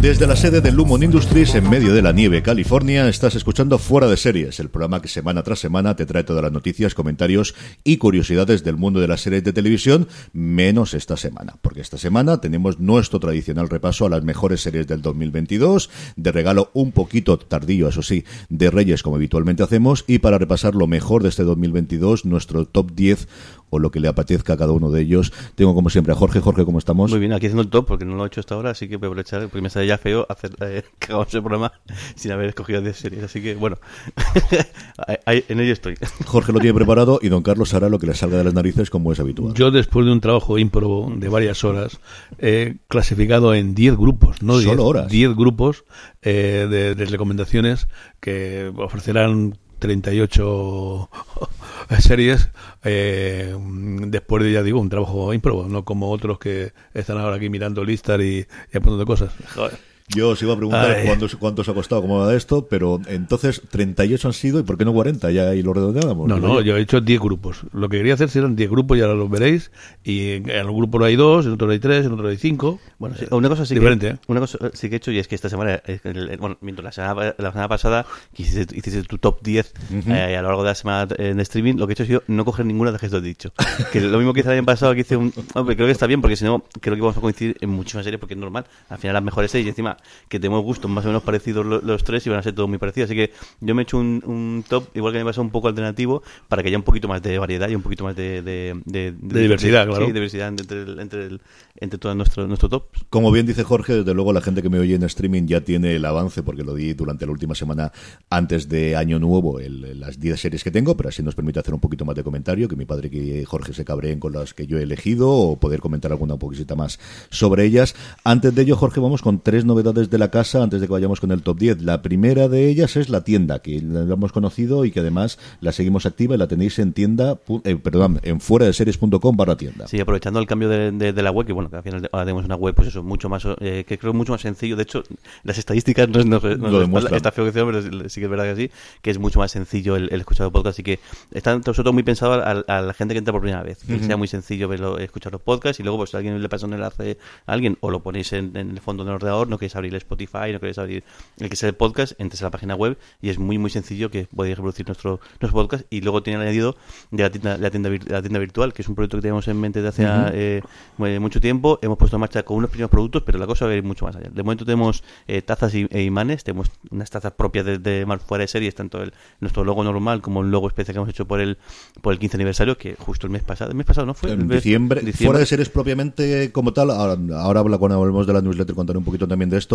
Desde la sede de Lumon Industries en medio de la nieve, California, estás escuchando Fuera de Series, el programa que semana tras semana te trae todas las noticias, comentarios y curiosidades del mundo de las series de televisión, menos esta semana, porque esta semana tenemos nuestro tradicional repaso a las mejores series del 2022, de regalo un poquito tardío, eso sí, de Reyes como habitualmente hacemos, y para repasar lo mejor de este 2022, nuestro top 10 o lo que le apetezca a cada uno de ellos. Tengo como siempre a Jorge. Jorge, ¿cómo estamos? Muy bien, aquí haciendo el top porque no lo he hecho hasta ahora, así que voy a aprovechar, porque me sale ya feo hacer eh, que hagamos el programa sin haber escogido 10 series. Así que bueno, ahí- en ello estoy. Jorge lo tiene preparado y don Carlos hará lo que le salga de las narices como es habitual. Yo, después de un trabajo ímprobo de varias horas, he clasificado en 10 grupos, no 10, Solo horas. 10 grupos eh, de, de recomendaciones que ofrecerán 38 series eh, después de, ya digo, un trabajo ímprobo, no como otros que están ahora aquí mirando listas y, y apuntando cosas. Yo os iba a preguntar cuántos, cuántos ha costado, cómo va esto, pero entonces 38 han sido y ¿por qué no 40? Ya ahí lo redondeábamos. No, no, yo he hecho 10 grupos. Lo que quería hacer serán 10 grupos y ahora los veréis. Y en en un grupo hay 2, en otro hay 3, en otro hay 5. Bueno, sí, una cosa sí Diferente, que, ¿eh? una cosa sí que he hecho y es que esta semana, eh, el- el- bueno, mientras la semana, la semana pasada que hiciste, hiciste tu top 10 eh, a lo largo de la semana en streaming, lo que he hecho ha sido no coger ninguna de las que te he dicho. Que lo mismo que hice el año pasado, que hice un... Hombre, creo que está bien porque si no, creo que vamos a coincidir en muchísimas series porque es normal. Al final las mejores series y encima que tenemos gustos más o menos parecidos lo- los, tres y van a ser todos muy parecidos. Así que yo me he hecho un, un top, igual que me pasado un poco alternativo, para que haya un poquito más de variedad y un poquito más de... De, de- De diversidad, claro. Sí, diversidad entre, el- entre, el- entre todo nuestro, nuestro top. Como bien dice Jorge, desde luego la gente que me oye en streaming ya tiene el avance, porque lo di durante la última semana antes de Año Nuevo, el- las 10 series que tengo, pero así nos permite hacer un poquito más de comentario, que mi padre y Jorge se cabreen con las que yo he elegido, o poder comentar alguna poquita más sobre ellas. Antes de ello, Jorge, vamos con tres novedades de la casa, antes de que vayamos con el top 10. La primera de ellas es la tienda, que la hemos conocido y que además la seguimos activa y la tenéis en tienda, eh, perdón, en fuera de series.com barra tienda. Sí, aprovechando el cambio de, de- de la web, que bueno, que al final ahora tenemos una web, pues eso, mucho más, eh, que creo mucho más sencillo. De hecho, las estadísticas no, no, no- Lo demuestran. está feo que sea, pero sí que es verdad que sí, que es mucho más sencillo el, el escuchar los podcasts y que está sobre todo muy pensado a, a la gente que entra por primera vez, que sea muy sencillo verlo, escuchar los podcasts y luego pues si alguien le pasa un enlace a alguien o lo ponéis en, en el fondo del ordenador, no queréis abrir Spotify, no queréis abrir el que sea el podcast, entres a la página web y es muy muy sencillo que podéis reproducir nuestro, nuestro podcast y luego tiene el añadido de la tienda, la tienda, vir- la tienda virtual, que es un proyecto que tenemos en mente de hace eh, mu- mucho tiempo. Hemos puesto en marcha con unos primeros productos, pero la cosa va a ir mucho más allá. De momento tenemos eh, tazas y, e imanes, tenemos unas tazas propias de, de Mar fuera de series, tanto el, nuestro logo normal como el logo especial que hemos hecho por el, por el 15 aniversario, que justo el mes pasado, el mes pasado no fue. En mes- diciembre, fuera de series propiamente como tal, ahora, ahora cuando hablemos de la newsletter contaré un poquito también de esto,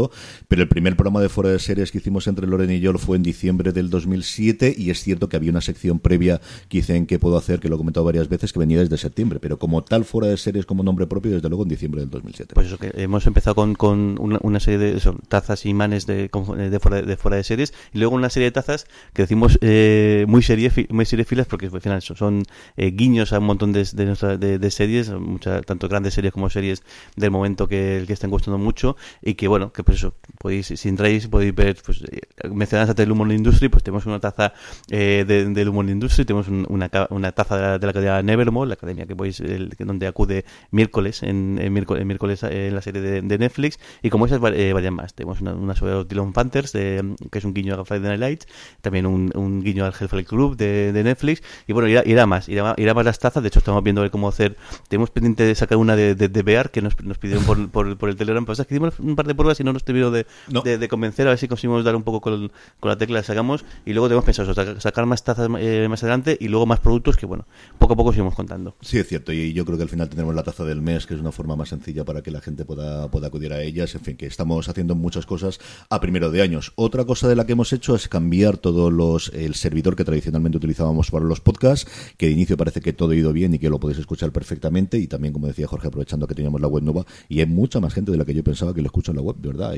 pero el primer programa de fuera de series que hicimos entre Loren y yo fue en diciembre del 2007 y es cierto que había una sección previa que hice en que puedo hacer, que lo he comentado varias veces, que venía desde septiembre, pero como tal fuera de series como nombre propio desde luego en diciembre del 2007. Pues eso, que hemos empezado con, con una, serie de tazas y imanes de, de, fuera, de fuera de series y luego una serie de tazas que decimos eh, muy serie muy seriefilas porque al final son eh, guiños a un montón de, de, nuestra- de- de series, muchas, tanto grandes series como series del momento que, que están gustando mucho y que bueno, que pues eso, podéis, si entráis podéis ver, pues eh, mencionadas antes el Humor Industry, pues tenemos una taza eh, de- del Humor Industry, tenemos un- una, una taza de la, de academia Nevermore, la academia que podéis, el- donde acude miércoles en, miércoles, eh, en la serie de, de Netflix y como esas eh, varias más. Tenemos una, sobre los Dylan Panthers, de, que es un guiño a Friday Night Lights, también un, guiño al Hellfire Club de, de Netflix y bueno, irá, irá más, irá, irá más las tazas, de hecho estamos viendo cómo hacer, tenemos pendiente de sacar una de, de, de Bear que nos, pidieron por, por, por el Telegram, pues es que hicimos un par de pruebas y no nos terminó de, No. de, de convencer, a ver si conseguimos dar un poco con, con la tecla, la sacamos y luego tenemos pensado eso, sacar más tazas eh, más adelante y luego más productos que, bueno, poco a poco seguimos contando. Sí, es cierto, y yo creo que al final tendremos la taza del mes, que es una forma más sencilla para que la gente pueda, pueda acudir a ellas. En fin, que estamos haciendo muchas cosas a primero de años. Otra cosa de la que hemos hecho es cambiar todos los el servidor que tradicionalmente utilizábamos para los podcasts, que de inicio parece que todo ha ido bien y que lo podéis escuchar perfectamente. Y también, como decía Jorge, aprovechando que teníamos la web nueva, y hay mucha más gente de la que yo pensaba que lo escucha en la web, de verdad.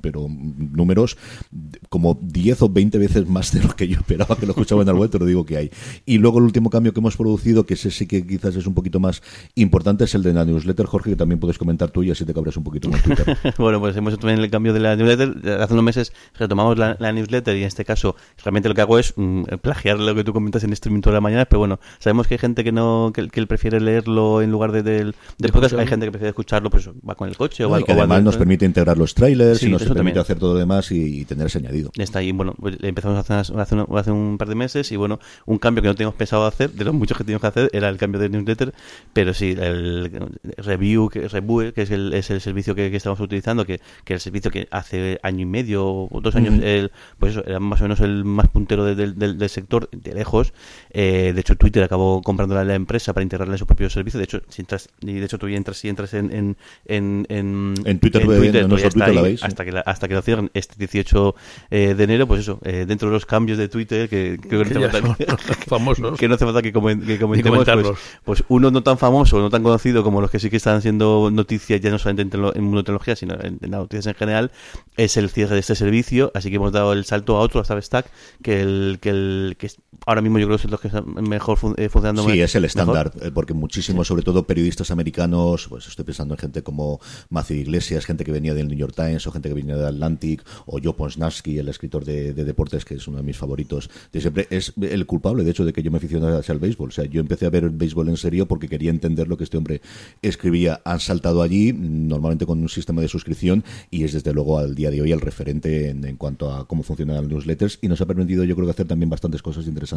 Pero números de- como 10 o 20 veces más de lo que yo esperaba que lo escuchaba en la web, te lo digo que hay. Y luego el último cambio que hemos producido, que ese sí que quizás es un poquito más importante, es el de la newsletter, Jorge, que también puedes comentar tú y así te cabres un poquito el Twitter. bueno, pues hemos hecho también el cambio de la newsletter. Hace unos meses retomamos la, la newsletter y en este caso realmente lo que hago es mm, plagiar lo que tú comentas en streaming toda la mañana, pero bueno, sabemos que hay gente que no que, que prefiere leerlo en lugar de, del, del podcast, hay gente que prefiere escucharlo, pues va con el coche o ¿no? va y que o además nos permite integrar los trailers Sí, y nos permite también. hacer todo lo demás y, y tener ese añadido. Está ahí, bueno, pues empezamos hace, hace, un- hace un par de meses y bueno, un cambio que no teníamos pensado hacer, de los muchos que teníamos que hacer, era el cambio de newsletter, pero sí, el review, que, review, que es el, es el servicio que, que estamos utilizando, que, que el servicio que hace año y medio o dos años, el, pues eso, era más o menos el más puntero de- del- del, del sector, de lejos. Eh, de hecho, Twitter acabó comprando la, la empresa para integrarle su propio servicio. De hecho, si entras, y de hecho tú ya entras, si entras en, en, en, en, En Twitter, en todavía nuestro está Twitter la ahí veis, sí. hasta que la- hasta que lo cierren este 18 eh, de enero, pues eso, eh, dentro de los cambios de Twitter que, que no hace falta famosos. que no hace falta que, que comentemos, pues, pues uno no tan famoso, no tan conocido como los que sí que están siendo noticias ya no solamente en, en tecnología, sino en, en las noticias en general, es el cierre de este servicio, así que hemos dado el salto a otro, a Substack, que el que el que ahora mismo yo creo que es los que están mejor fun- eh, funcionando. Sí, es el estándar, eh, porque muchísimos, sobre todo periodistas americanos, pues estoy pensando en gente como Matthew Iglesias, gente que venía del New York Times, o gente que venía de Atlantic, o Joe Ponsnarski, el escritor de, de deportes, que es uno de mis favoritos de siempre, es el culpable, de hecho, de que yo me aficionara hacia el béisbol. O sea, yo empecé a ver el béisbol en serio porque quería entender lo que este hombre escribía. Han saltado allí, normalmente con un sistema de suscripción, y es desde luego al día de hoy el referente en, en cuanto a cómo funcionan las newsletters, y nos ha permitido, yo creo que hacer también bastantes cosas interesantes,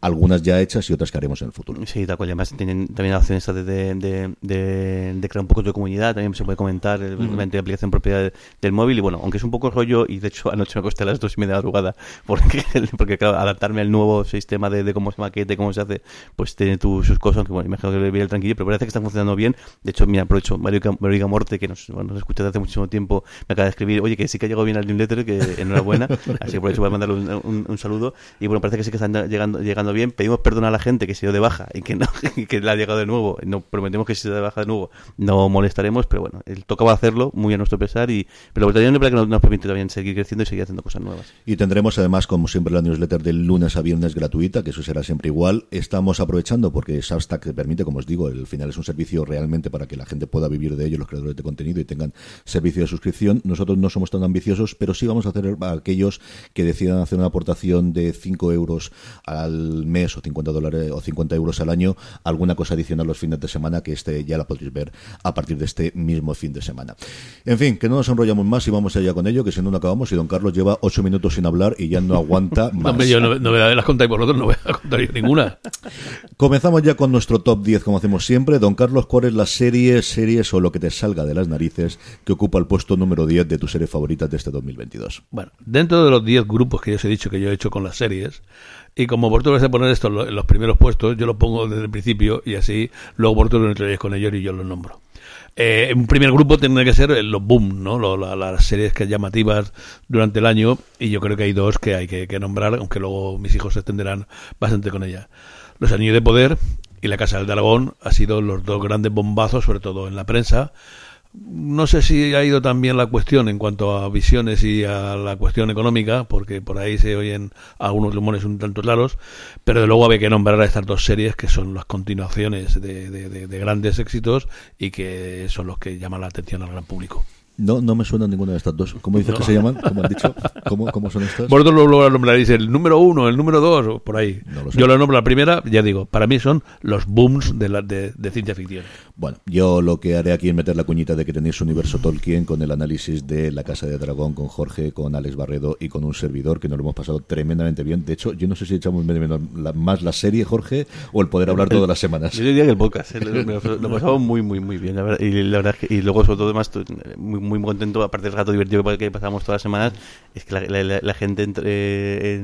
algunas ya hechas y otras que haremos en el futuro. Sí, tal cual. Además, tienen también la opción de, de, de, de- crear un poco de comunidad. También se puede comentar mediante la aplicación propia de- del móvil. Y bueno, aunque es un poco rollo, y de hecho anoche me acosté a las dos y media de la madrugada, porque, porque claro, adaptarme al nuevo sistema de, cómo se maquete, cómo se hace, pues tiene tu- sus cosas. Aunque bueno, imagino que le viene tranquillo, pero parece que está funcionando bien. De hecho, mira, aprovecho, Mario Mario Morte, que nos, bueno, nos escucha desde hace muchísimo tiempo, me acaba de escribir, oye, que sí que ha llegado bien al newsletter, que enhorabuena. Así que aprovecho para mandarle un, un- un saludo. Y bueno, parece que sí que están llegando, llegando bien. Pedimos perdón a la gente que se dio de baja y que no que le ha llegado de nuevo. No prometemos que se da de baja de nuevo no molestaremos, pero bueno, él tocaba hacerlo muy a nuestro pesar y pero es verdad que nos, nos permite también seguir creciendo y seguir haciendo cosas nuevas. Y tendremos además, como siempre, la newsletter del lunes a viernes gratuita, que eso será siempre igual. Estamos aprovechando porque Substack te permite, como os digo, al final es un servicio realmente para que la gente pueda vivir de ello, los creadores de contenido, y tengan servicio de suscripción. Nosotros no somos tan ambiciosos, pero sí vamos a hacer a aquellos que decidan hacer una aportación de 5 euros al mes o 50 dólares o 50 euros al año, alguna cosa adicional los fines de semana que este ya la podréis ver a partir de este mismo fin de semana. En fin, que no nos enrollamos más y vamos allá con ello, que si no, no acabamos. Y don Carlos lleva 8 minutos sin hablar y ya no aguanta más. hombre, yo no- novedades las contáis vosotros, no voy a contar yo ninguna. Comenzamos ya con nuestro top 10, como hacemos siempre. Don Carlos, ¿cuál es la serie, series o lo que te salga de las narices que ocupa el puesto número 10 de tus series favoritas de este 2022? Bueno, dentro de los 10 grupos que yo os he dicho que yo he hecho con las series, y como vosotros vais a poner esto en lo- en los primeros puestos, yo lo pongo desde el principio y así luego vosotros lo entréis con ellos y yo los nombro. Eh, un primer grupo tendría que ser los boom, ¿no? Lo- la- las series que llamativas durante el año y yo creo que hay dos que hay que, nombrar, aunque luego mis hijos se extenderán bastante con ella. Los Anillos de Poder y La Casa del Dragón han sido los dos grandes bombazos, sobre todo en la prensa. No sé si ha ido también la cuestión en cuanto a visiones y a la cuestión económica, porque por ahí se oyen algunos rumores un tanto claros, pero de luego había que nombrar a estas dos series que son las continuaciones de, de- de- de grandes éxitos y que son los que llaman la atención al gran público. No, no me suena ninguna de estas dos. ¿Cómo dices No. que se llaman? ¿Cómo han dicho? ¿Cómo, cómo son estas? Vosotros luego nombraréis el número uno, el número dos, o por ahí. No lo. Yo lo nombro la primera, ya digo, para mí son los booms de, la, de, de ciencia ficción. Bueno, yo lo que haré aquí es meter la cuñita de que tenéis Universo Tolkien con el análisis de La Casa de Dragón, con Jorge, con Alex Barredo y con un servidor que nos lo hemos pasado tremendamente bien. De hecho, yo no sé si echamos más la serie, Jorge, o el poder hablar todas las semanas. Yo diría que el podcast, eh, lo, lo- lo pasamos muy, muy, muy bien, la verdad. Y la verdad y luego sobre todo además muy, muy contento, aparte del rato divertido que pasamos todas las semanas, es que la, gente entre,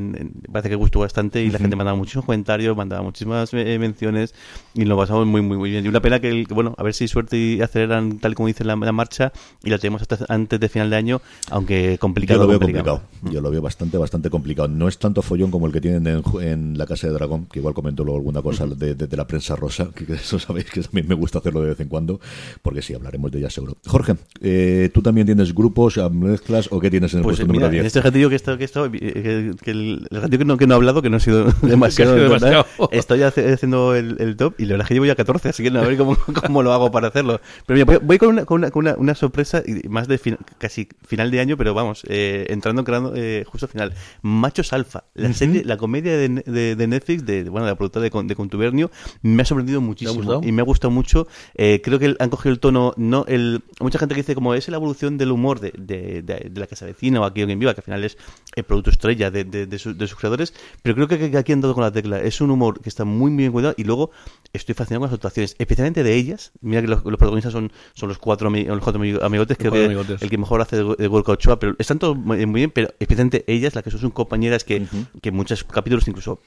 parece que gustó bastante y la gente mandaba muchísimos comentarios, mandaba muchísimas eh, menciones y lo pasamos muy, muy, muy bien. Y una pena que, bueno, a ver si suerte y aceleran tal como dice la, marcha y la tenemos hasta antes de final de año, aunque complicado. Yo lo veo complicado. Yo lo veo bastante, bastante complicado. No es tanto follón como el que tienen en, la Casa de Dragón, que igual comento luego alguna cosa de, la prensa rosa, que, eso sabéis que también me gusta hacerlo de vez en cuando, porque sí, hablaremos de ella seguro. Jorge, eh, ¿tú también tienes grupos, mezclas o qué tienes en el pues, puesto número 10? En este ratillo que estado, que, eh, que, el, ratillo que no, que no he hablado, que no ha sido demasiado, estoy haciendo el, top y la verdad es que llevo ya 14, así que no a ver cómo, cómo lo hago para hacerlo. Pero mira, voy, con, una, con, una, una, sorpresa, más de casi final de año, pero vamos, eh, entrando, creando eh, justo final. Machos Alfa, la serie, la comedia de, de, Netflix, de, bueno, de la productora de, de Contubernio, me ha sorprendido muchísimo y me ha gustado mucho. Eh, creo que han cogido el tono, no el mucha gente que dice como es la evolución del humor de, de, de, la casa vecina o aquí en viva, que al final es el producto estrella de, de, sus creadores, pero creo que, aquí han dado con la tecla. Es un humor que está muy, muy bien cuidado y luego estoy fascinado con las actuaciones, especialmente de ellas. Mira que los, protagonistas son, son los cuatro, los cuatro amigotes, que el que mejor hace de, de Ochoa, pero están todos muy, bien, pero especialmente ellas, las que son compañeras, que, que en muchos capítulos incluso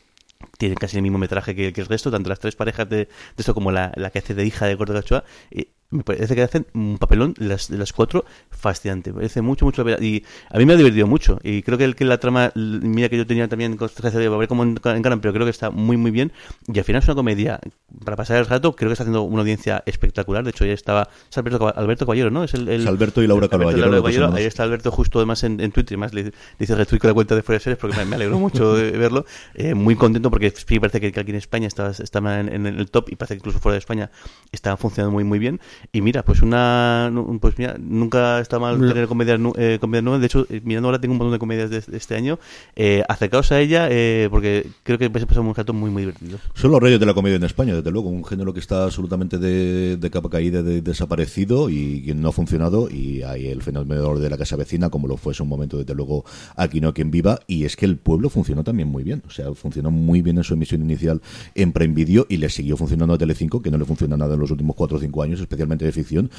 tienen casi el mismo metraje que, el resto, tanto las tres parejas de, de esto como la, la, que hace de hija de Gordo Ochoa, y me parece que hacen un papelón las, las cuatro fascinante. Me parece mucho, mucho la Y a mí me ha divertido mucho. Y creo que, el, que la trama mía que yo tenía también con de a ver cómo encaran, pero creo que está muy, muy bien. Y al final es una comedia para pasar el rato. Creo que está haciendo una audiencia espectacular. De hecho, ya estaba. Es Alberto, Alberto Caballero, ¿no? Es, el, Alberto y Laura Caballero. Ahí está Alberto justo además en, en Twitter. Además le, dice retweet con la cuenta de Fuera de Series porque me, alegro mucho de verlo. Eh, muy contento porque sí parece que, aquí en España está, está en, en, el top y parece que incluso fuera de España está funcionando muy, muy bien. Y mira, pues una pues mira, nunca está mal tener comedias, eh, comedias nuevas. De hecho, eh, mirando ahora tengo un montón de comedias de, este año. Eh, acercaos a ella eh, porque creo que vais a pasar un rato muy, muy divertido. Son los reyes de la comedia en España, desde luego. Un género que está absolutamente de, de capa caída, de, desaparecido y que no ha funcionado. Y hay el fenómeno de la casa vecina, como lo fue en un momento, desde luego, aquí no quien viva. Y es que el pueblo funcionó también muy bien. O sea, funcionó muy bien en su emisión inicial en Prime Video y le siguió funcionando a Telecinco, que no le funciona nada en los últimos 4 o 5 años, especialmente de ficción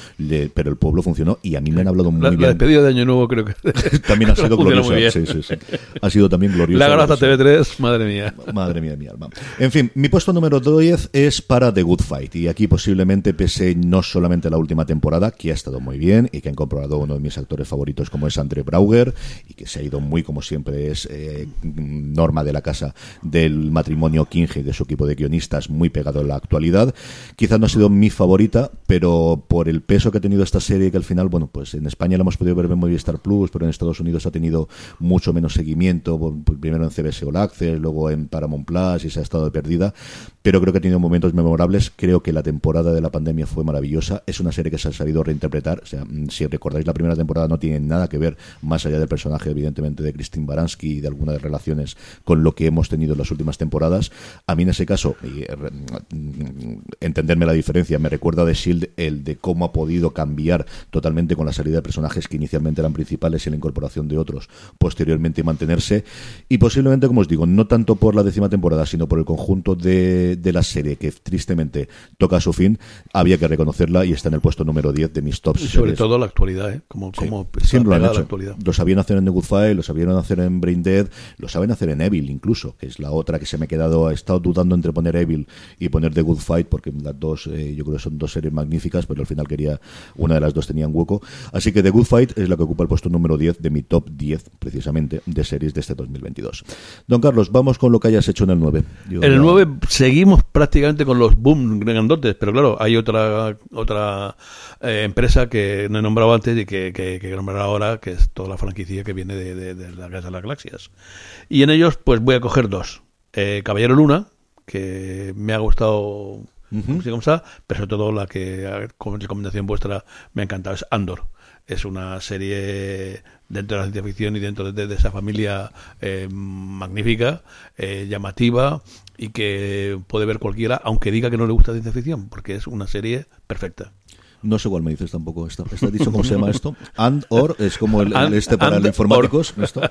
pero el pueblo funcionó y a mí me han hablado muy bien. La despedida de Año Nuevo creo que también ha sido gloriosa. Sí, sí, sí. Ha sido también gloriosa. La grasa TV3, madre mía. Madre mía mi alma. En fin, mi puesto número 10 es para The Good Fight y aquí posiblemente pese no solamente la última temporada, que ha estado muy bien y que han comprobado uno de mis actores favoritos como es Andre Brauger y que se ha ido muy como siempre es eh, norma de la casa del matrimonio King y de su equipo de guionistas muy pegado en la actualidad. Quizás no ha sido mi favorita, pero por el peso que ha tenido esta serie que al final, bueno, pues en España la hemos podido ver en Movistar Plus, pero en Estados Unidos ha tenido mucho menos seguimiento, primero en CBS All Access, luego en Paramount Plus y se ha estado perdida, pero creo que ha tenido momentos memorables, creo que la temporada de la pandemia fue maravillosa, es una serie que se ha sabido reinterpretar, o sea, mm, si recordáis la primera temporada no tiene nada que ver, más allá del personaje evidentemente de Christine Baranski y de algunas relaciones con lo que hemos tenido en las últimas temporadas, a mí en ese caso, y, eh, mm, entenderme la diferencia, me recuerda de Shield el de cómo ha podido cambiar totalmente con la salida de personajes que inicialmente eran principales y la incorporación de otros posteriormente mantenerse. Y posiblemente, como os digo, no tanto por la décima temporada, sino por el conjunto de, de la serie que tristemente toca a su fin, había que reconocerla y está en el puesto número 10 de mis tops. Y sobre todo la actualidad, ¿eh? Como, como Siempre lo han hecho. Lo sabían hacer en The Good Fight, lo sabían hacer en Brain Dead, lo saben hacer en Evil incluso, que es la otra que se me ha quedado, he estado dudando entre poner Evil y poner The Good Fight, porque las dos, eh, yo creo que son dos series magníficas, pero al final quería una de las dos tenían hueco. Así que The Good Fight es la que ocupa el puesto número 10 de mi top 10, precisamente, de series de este 2022. Don Carlos, vamos con lo que hayas hecho en el 9. en el 9 seguimos prácticamente con los boom grandotes, pero claro, hay otra otra eh, empresa que no he nombrado antes y que, que, que nombrar ahora, que es toda la franquicia que viene de, de, la Casa de las Galaxias. Y en ellos, pues voy a coger dos. Eh, Caballero Luna, que me ha gustado pero sobre todo la que, como recomendación vuestra, me ha encantado, es Andor. Es una serie dentro de la ciencia ficción y dentro de, esa familia eh, magnífica, eh, llamativa y que puede ver cualquiera, aunque diga que no le gusta ciencia ficción, porque es una serie perfecta. No sé cuál me dices tampoco. ¿Está, está dicho cómo se llama esto? And or es como el, el este para los informáticos. esto.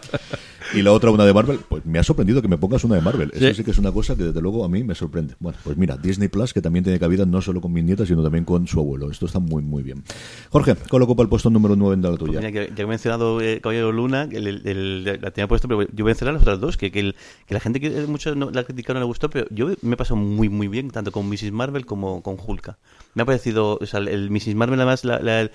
Y la otra, una de Marvel. Pues me ha sorprendido que me pongas una de Marvel. Eso Sí. sí que es una cosa que desde luego a mí me sorprende. Bueno, pues mira, Disney Plus, que también tiene cabida no solo con mis nietas, sino también con su abuelo. Esto está muy, muy bien. Jorge, ¿cuál ocupa el puesto número 9 de la Pues tuya? mira, que, ya que he mencionado eh, Caballero Luna, el, el- el- la tenía puesto, pero yo voy a mencionar las otras dos, que, que, el- que la gente que mucho no, la criticaron no le gustó, pero yo me he pasado muy, muy bien, tanto con Mrs. Marvel como con Hulka. Me ha parecido, o sea, el, Mrs. Marvel además la, la-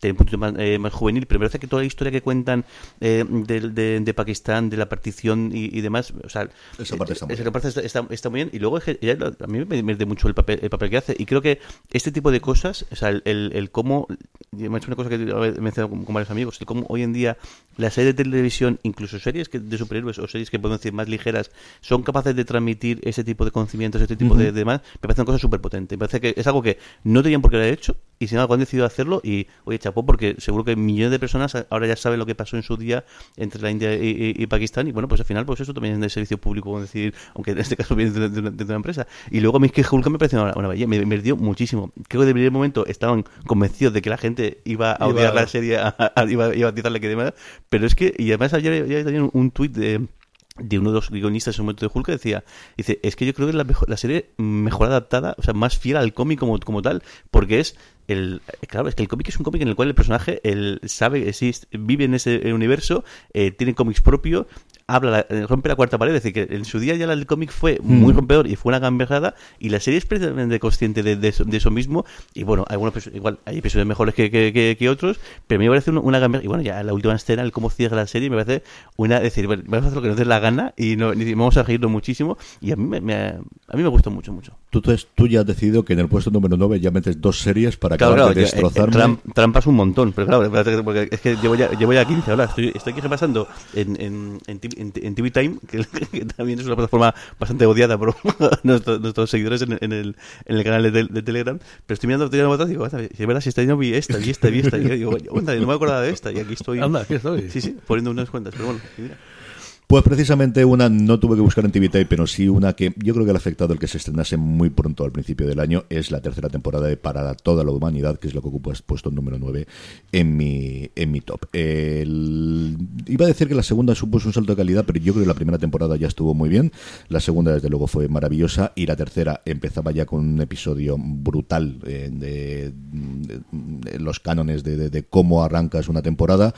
tiene un punto más, eh, más juvenil, pero me parece que toda la historia que cuentan eh, de, de- de Pakistán, de la partición y, y demás, o sea, Esa parte está muy esa bien. parte está, está- está muy bien. Y luego a mí me mete mucho el papel, el papel que hace. Y creo que este tipo de cosas, o sea, el, el, el cómo, me ha hecho una cosa que he mencionado con, con varios amigos, el cómo hoy en día las series de televisión, incluso series que, de superhéroes o series que podemos decir más ligeras, son capaces de transmitir ese tipo de conocimientos, ese tipo de, de demás, me parece una cosa súper potente. Me parece que es algo que no tenían por qué haber hecho y sin embargo han decidido hacerlo y, oye, chapó, porque seguro que millones de personas ahora ya saben lo que pasó en su día entre la India y, y- y Pakistán y bueno, pues al final pues eso también es de servicio público, vamos a decir, aunque en este caso viene de, de una, de una empresa. Y luego a mí es que Hulk me pareció una, una me, dio muchísimo. Creo que de primer momento estaban convencidos de que la gente iba a Iba- odiar la serie, a- a- iba, iba a tirarle que demás, pero es que, y además ayer ya tenía un tuit de de uno de los guionistas en un momento de Hulk que decía, dice, es que yo creo que es la, mejor, serie mejor adaptada, o sea, más fiel al cómic como, como tal, porque es el claro, es que el cómic es un cómic en el cual el personaje él sabe, existe, vive en ese universo, eh, tiene cómics propio, habla, la- eh, rompe la cuarta pared, es decir, que en su día ya el cómic fue muy rompedor y fue una gamberrada, y la serie es precisamente consciente de, de eso, de eso mismo, y bueno, algunos igual hay episodios mejores que, que, que- que otros, pero a mí me parece una, una gamberrada, y bueno, ya la última escena, el cómo cierra la serie, me parece una, es decir, bueno, vamos a hacer lo que nos dé la gana, y, no, y vamos a reírnos muchísimo, y a mí me, me- a mí me gustó mucho, mucho. Tú, tú ya has decidido que en el puesto número 9 ya metes dos series para Claro, acabar claro, de eh, destrozarme. tram- trampas un montón, pero claro, porque es que llevo ya, llevo ya 15 ahora. Estoy, estoy aquí repasando en, en, en, en- en TV Time, que, que también es una plataforma bastante odiada por nuestros, nuestros seguidores en, en el, en el canal de, de Telegram. Pero estoy mirando, estoy mirando y digo, "Anda, si es verdad, si esta no vi esta, vi esta, vi esta. Y yo digo, "Anda, no me acordaba de esta. Y aquí estoy. Anda, aquí estoy. Sí, sí, poniendo unas cuentas. Pero bueno, mira. Pues precisamente una no tuve que buscar en TV pero sí una que yo creo que le ha afectado el que se estrenase muy pronto al principio del año, es la tercera temporada de Para toda la humanidad, que es lo que ocupa puesto número 9 en mi, en mi top. Iba a decir que la segunda supuso un salto de calidad, pero yo creo que la primera temporada ya estuvo muy bien, la segunda desde luego fue maravillosa y la tercera empezaba ya con un episodio brutal eh, de, los cánones de, cómo arrancas una temporada.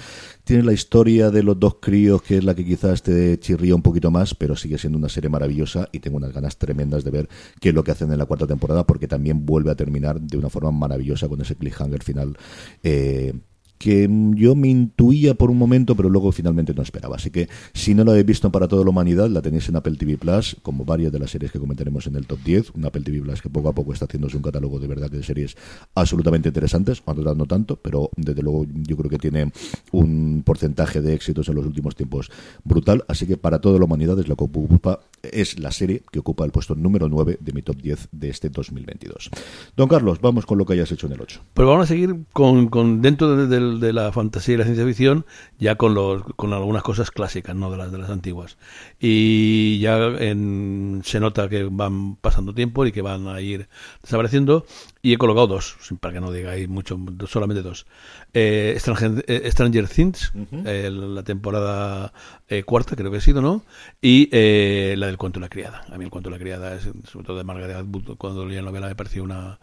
Tiene la historia de los dos críos, que es la que quizás te chirría un poquito más, pero sigue siendo una serie maravillosa y tengo unas ganas tremendas de ver qué es lo que hacen en la cuarta temporada, porque también vuelve a terminar de una forma maravillosa con ese cliffhanger final. eh, que yo me intuía por un momento, pero luego finalmente no esperaba. Así que si no lo habéis visto para toda la humanidad, la tenéis en Apple TV Plus, como varias de las series que comentaremos en el top 10. Un Apple TV Plus que poco a poco está haciéndose un catálogo de verdad que de series absolutamente interesantes, cuando no tanto, pero desde luego yo creo que tiene un porcentaje de éxitos en los últimos tiempos brutal. Así que para toda la humanidad es lo que ocupa, es la serie que ocupa el puesto número 9 de mi top 10 de este 2022. Don Carlos, vamos con lo que hayas hecho en el 8. Pero vamos a seguir con, con dentro de, de- de la fantasía y la ciencia ficción, ya con los, con algunas cosas clásicas, no de las de las antiguas. Y ya en- se nota que van pasando tiempo y que van a ir desapareciendo. Y he colocado dos, para que no digáis mucho, solamente dos. Eh, Stranger, eh, Stranger Things, eh, la temporada eh, cuarta, creo que ha sido, ¿no? Y eh, la del cuento de la criada. A mí el cuento de la criada, es, sobre todo de Margaret Atwood, cuando leí la novela me pareció una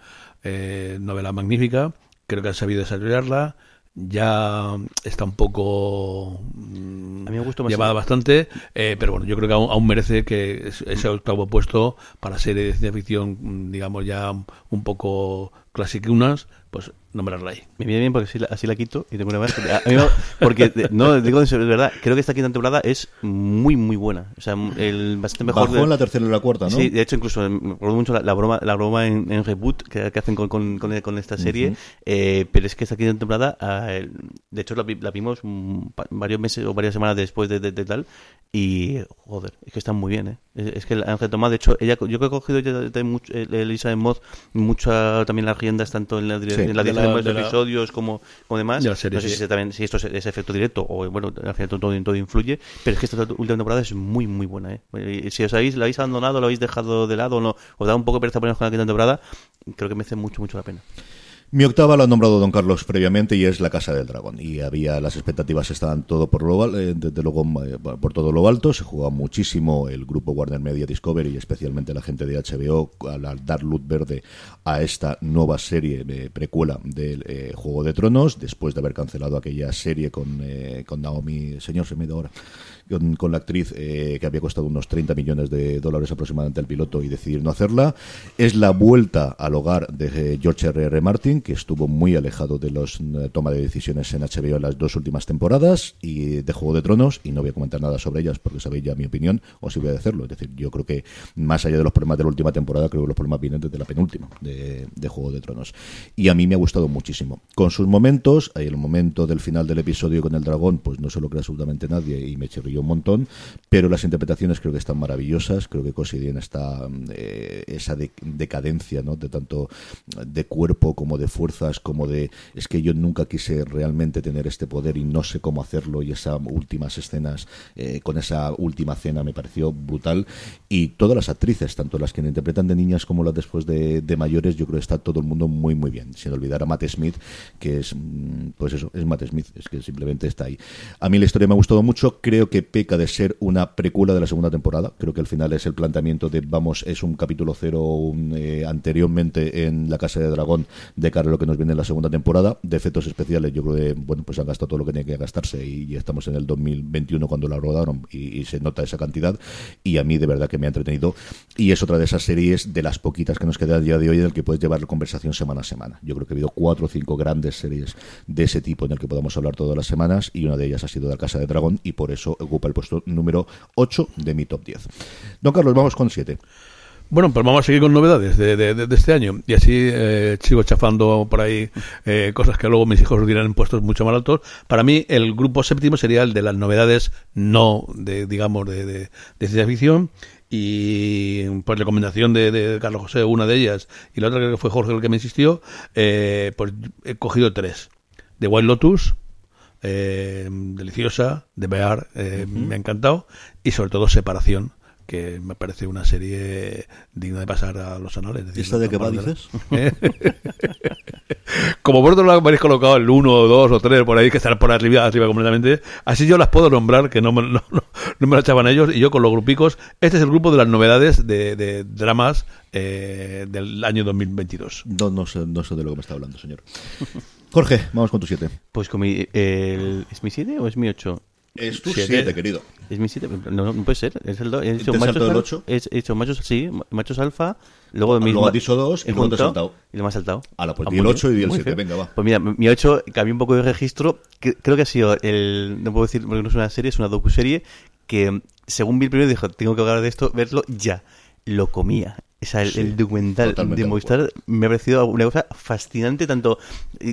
novela magnífica. Creo que han sabido desarrollarla. Ya está un poco mm, A mí me gustó llevada bastante, eh, pero bueno, yo creo que aún, aún merece que es- ese octavo puesto para serie de ciencia ficción, mm, digamos ya un poco clasicunas, pues nombrarla ahí. Me viene bien porque así la, así la quito y tengo una más. A mí me- porque, de- no, digo en serio, de verdad, creo que esta quinta temporada es muy, muy buena. O sea, el bastante mejor. Bajó de- en la tercera y la cuarta, ¿no? Sí, de hecho, incluso eh, me acuerdo mucho la, la broma, la broma en, en Reboot que, que hacen con, con, con, con esta serie. Eh, pero es que esta quinta temporada, el- de hecho, la, la vimos mm, varios meses o varias semanas después de, de- de tal. Y, joder, es que están muy bien, ¿eh? Es, es que el Ángel Tomás, de hecho, ella, yo creo que he cogido ya de, de mucho, eh, Elizabeth Moth muchas también las riendas, tanto en la, dire- Sí, en la de dirección la- de la- episodios como, como demás. de la serie, no sé sí. si, también, si esto es, es efecto directo o, bueno, al final todo, todo influye. Pero es que esta última temporada es muy, muy buena, ¿eh? Si os habéis, la habéis abandonado, lo habéis dejado de lado o no, os da un poco de pereza poneros con la quinta temporada, creo que merece mucho, mucho la pena. Mi octava lo ha nombrado Don Carlos previamente y es La Casa del Dragón. Y había las expectativas estaban todo por lo eh, desde luego eh, por todo lo alto. Se jugaba muchísimo el grupo Warner Media Discovery y especialmente la gente de HBO al dar luz verde a esta nueva serie de precuela del eh, Juego de Tronos después de haber cancelado aquella serie con, con Naomi. Señor, se me da ahora con, la actriz eh, que había costado unos 30 millones de dólares aproximadamente al piloto y decidir no hacerla. Es la vuelta al hogar de eh, George R. R. Martin, que estuvo muy alejado de la eh, toma de decisiones en HBO en las dos últimas temporadas y de Juego de Tronos, y no voy a comentar nada sobre ellas porque sabéis ya mi opinión, o si voy a hacerlo. Es decir, yo creo que más allá de los problemas de la última temporada, creo que los problemas vienen desde la penúltima de, Juego de Tronos. Y a mí me ha gustado muchísimo. Con sus momentos, el momento del final del episodio con el dragón, pues no se lo cree absolutamente nadie y me chirrió un montón, pero las interpretaciones creo que están maravillosas, creo que consiguen esta eh, esa decadencia, ¿no? De tanto de cuerpo como de fuerzas, como de es que yo nunca quise realmente tener este poder y no sé cómo hacerlo y esas últimas escenas eh, con esa última cena me pareció brutal y todas las actrices, tanto las que interpretan de niñas como las después de, de mayores, yo creo que está todo el mundo muy muy bien, sin olvidar a Matt Smith, que es mm, pues eso, es Matt Smith, es que simplemente está ahí. A mí la historia me ha gustado mucho, creo que peca de ser una precuela de la segunda temporada. Creo que al final es el planteamiento de, vamos, es un capítulo cero eh, anteriormente en La Casa de Dragón de cara a lo que nos viene en la segunda temporada. De efectos especiales, yo creo que, bueno, pues han gastado todo lo que tenía que gastarse y, estamos en el 2021 cuando la rodaron y, se nota esa cantidad. Y a mí, de verdad, que me ha entretenido. Y es otra de esas series de las poquitas que nos queda el día de hoy en el que puedes llevar la conversación semana a semana. Yo creo que ha habido cuatro o cinco grandes series de ese tipo en el que podamos hablar todas las semanas y una de ellas ha sido de La Casa de Dragón y por eso ocupa el puesto número 8 de mi top 10. Don Carlos, vamos con 7. Bueno, pues vamos a seguir con novedades de, este año y así eh, sigo chafando por ahí eh, cosas que luego mis hijos dirán en puestos mucho más altos. Para mí el grupo séptimo sería el de las novedades no de digamos de, de, ciencia ficción y por recomendación de, Carlos José, una de ellas, y la otra que fue Jorge el que me insistió, eh, pues he cogido tres. De Wild Lotus, eh, deliciosa, de Bear, eh, me ha encantado, y sobre todo Separación, que me parece una serie digna de pasar a los anales. ¿Esta de qué va, dices? Como vosotros lo habéis colocado el 1, 2 o 3 por ahí, que están por arriba, arriba completamente, así yo las puedo nombrar, que no me, no, me lo echaban ellos, y yo con los grupicos, este es el grupo de las novedades de, dramas eh, del año 2022. No, no, sé, no sé de lo que me está hablando, señor. Jorge, vamos con tu 7. Pues con mi, el, ¿es mi 7 o es mi 8? Es tu 7, querido. Es mi 7, no, no, puede ser. Es el 2. He hecho machos, el 8? He hecho machos, sí, machos alfa. Luego, mi, luego has dicho 2 y luego te has saltado. Y lo me has saltado. A la pues ah, el 8 y el 7, venga, va. Pues mira, mi 8 cambió un poco de registro. creo que ha sido el. No puedo decir porque no es una serie, es una docu-serie que, según vi el primero, dijo: Tengo que hablar de esto, verlo ya. Lo comía el, documental de Movistar me ha parecido una cosa fascinante, tanto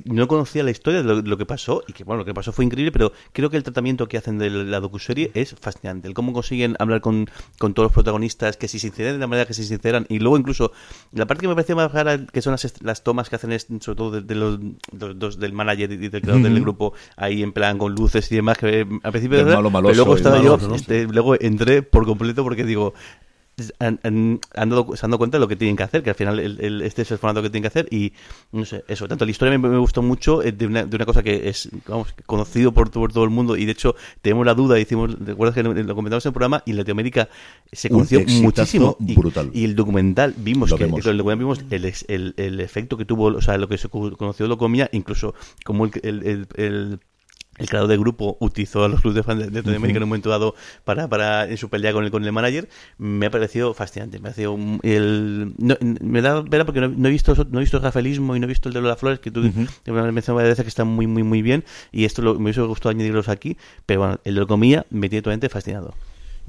no conocía la historia de lo, que pasó, y que bueno, lo que pasó fue increíble, pero creo que el tratamiento que hacen de la docuserie es fascinante, el cómo consiguen hablar con, con todos los protagonistas, que se sinceran de la manera que se sinceran, y luego incluso la parte que me pareció más rara, que son las, las tomas que hacen, sobre todo de, los, dos del manager y del creador del grupo, ahí en plan con luces y demás, que al principio de pero luego estaba yo, este, luego entré por completo porque digo, han, dado, se han dado cuenta de lo que tienen que hacer, que al final el, este es el formato que tienen que hacer y no sé, eso, tanto la historia me, gustó mucho eh, de una, de una, cosa que es, vamos, conocido por, todo el mundo y de hecho tenemos la duda, hicimos, recuerdas que lo comentamos en el programa y en Latinoamérica se conoció muchísimo y, brutal. y el documental vimos que el documental vimos el, el, el, efecto que tuvo, o sea, lo que se conoció lo comía, incluso como el, el el creador del grupo utilizó a los clubes de fans de Latinoamérica en un momento dado para, para en su pelea con el, con el manager, me ha parecido fascinante. Me ha parecido el, me da pena porque no, he visto no he visto el rafaelismo y no he visto el de las flores que tú me has mencionado varias veces que están muy muy muy bien y esto lo, me hubiese gustado añadirlos aquí, pero bueno, el de comía me tiene totalmente fascinado.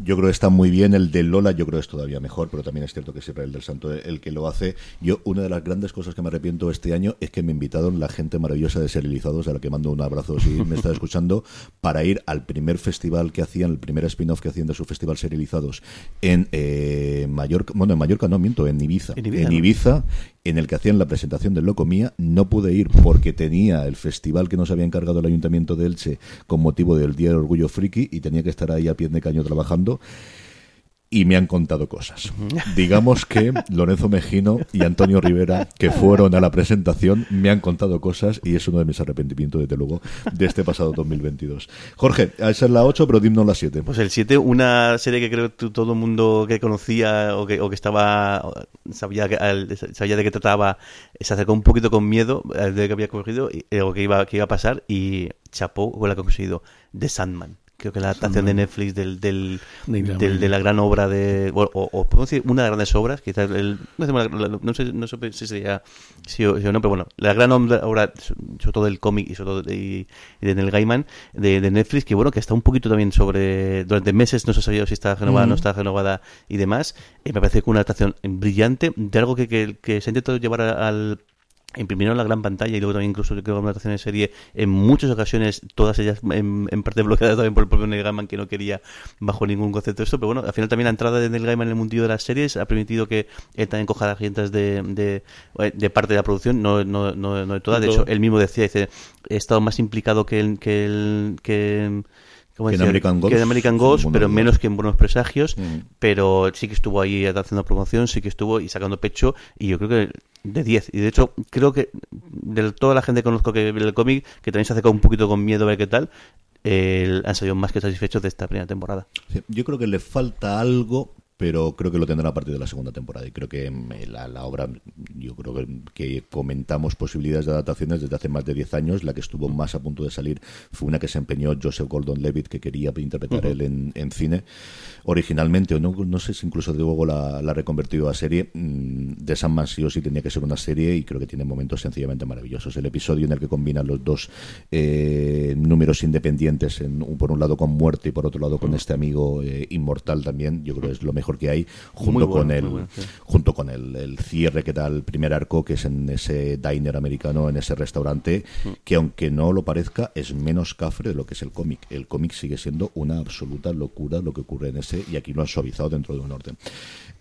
Yo creo que está muy bien. El de Lola yo creo que es todavía mejor, pero también es cierto que es Israel del Santo el que lo hace. Yo, una de las grandes cosas que me arrepiento este año es que me invitaron la gente maravillosa de Serializados, a la que mando un abrazo si me está escuchando, para ir al primer festival que hacían, el primer spin-off que hacían de su festival Serializados en eh, Mallorca, bueno, en Mallorca no, miento, en Ibiza. En Ibiza, en el que hacían la presentación de Loco Mía. No pude ir porque tenía el festival que nos había encargado el Ayuntamiento de Elche con motivo del Día del Orgullo Friki y tenía que estar ahí a pie de caño trabajando. Y me han contado cosas. Digamos que Lorenzo Mejino y Antonio Rivera, que fueron a la presentación, me han contado cosas y es uno de mis arrepentimientos, desde luego, de este pasado 2022. Jorge, esa es la 8, pero dimos la 7. Pues el 7, una serie que creo que todo el mundo que conocía o que, o que estaba, sabía, que, sabía de qué trataba, se acercó un poquito con miedo de que había cogido eh, o que iba, que iba a pasar y chapó con la que ha conseguido, The Sandman creo que la adaptación de Netflix del, del, de la gran obra de o, o, podemos decir una de las grandes obras quizás el, no, sé, no sé si sería si o, no pero bueno la gran obra sobre todo del cómic y sobre todo de, y, de Neil Gaiman de, de, Netflix que bueno que está un poquito también sobre durante meses no se sabía si está renovada o no está renovada y demás me parece que una adaptación brillante de algo que, que, que se ha intentado llevar al imprimieron la gran pantalla y luego también incluso creo que una adaptación de serie en muchas ocasiones todas ellas en, parte bloqueadas también por el propio Neil Gaiman que no quería bajo ningún concepto esto pero bueno al final también la entrada de Neil Gaiman en el mundillo de las series ha permitido que él también coja las riendas de, de, de, parte de la producción no, no, no, no de todas de hecho él mismo decía dice he estado más implicado que el que el que que en American Ghost, que en American Ghost pero menos que en Buenos Presagios, mm. pero sí que estuvo ahí haciendo promoción, sí que estuvo y sacando pecho, y yo creo que de 10. Y de hecho, creo que de toda la gente que conozco que ve el cómic, que también se ha acercado un poquito con miedo a ver qué tal, han salido más que satisfechos de esta primera temporada. yo creo que le falta algo pero creo que lo tendrá a partir de la segunda temporada. Y creo que mm, la, la obra, yo creo que, comentamos posibilidades de adaptaciones desde hace más de 10 años. La que estuvo más a punto de salir fue una que se empeñó Joseph Gordon-Levitt, que quería interpretar él en, cine originalmente, o no, no sé si incluso luego la, la reconvertido a serie. Mm, de San Man sí o sí tenía que ser una serie y creo que tiene momentos sencillamente maravillosos. El episodio en el que combinan los dos eh, números independientes, en, por un lado con muerte y por otro lado con este amigo eh, inmortal también, yo creo que es lo mejor que hay, junto con el junto con el, cierre que da el primer arco, que es en ese diner americano, en ese restaurante, mm. que aunque no lo parezca, es menos cafre de lo que es el cómic. El cómic sigue siendo una absoluta locura lo que ocurre en ese, y aquí lo han suavizado dentro de un orden.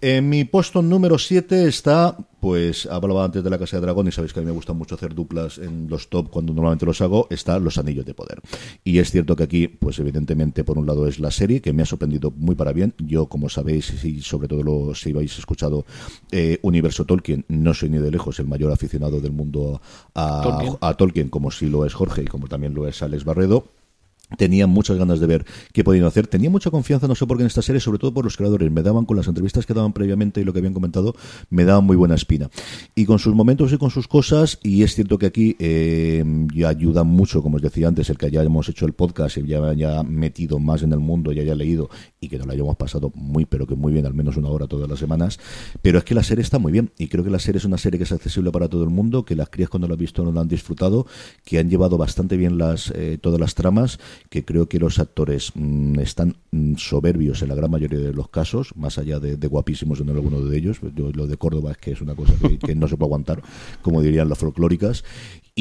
En mi puesto número 7 está, pues hablaba antes de la Casa de Dragón y sabéis que a mí me gusta mucho hacer duplas en los top cuando normalmente los hago, está Los Anillos de Poder. Y es cierto que aquí, pues evidentemente por un lado es la serie que me ha sorprendido muy para bien. Yo, como sabéis, y sobre todo lo, si habéis escuchado eh, Universo Tolkien, no soy ni de lejos el mayor aficionado del mundo a, a Tolkien, como sí lo es Jorge y como también lo es Alex Barredo Tenía muchas ganas de ver qué podían hacer. Tenía mucha confianza, no sé por qué, en esta serie, sobre todo por los creadores. Me daban, con las entrevistas que daban previamente y lo que habían comentado, me daban muy buena espina. Y con sus momentos y con sus cosas, y es cierto que aquí eh, ya ayuda mucho, como os decía antes, el que hayamos hecho el podcast y ya haya metido más en el mundo y haya leído y que nos lo hayamos pasado muy, pero que muy bien, al menos una hora todas las semanas. Pero es que la serie está muy bien y creo que la serie es una serie que es accesible para todo el mundo, que las crías cuando la han visto no la han disfrutado, que han llevado bastante bien las eh, todas las tramas que creo que los actores mm, están mm, soberbios en la gran mayoría de los casos, más allá de, guapísimos en alguno de ellos. lo de Córdoba es que es una cosa que, no se puede aguantar, como dirían las folclóricas.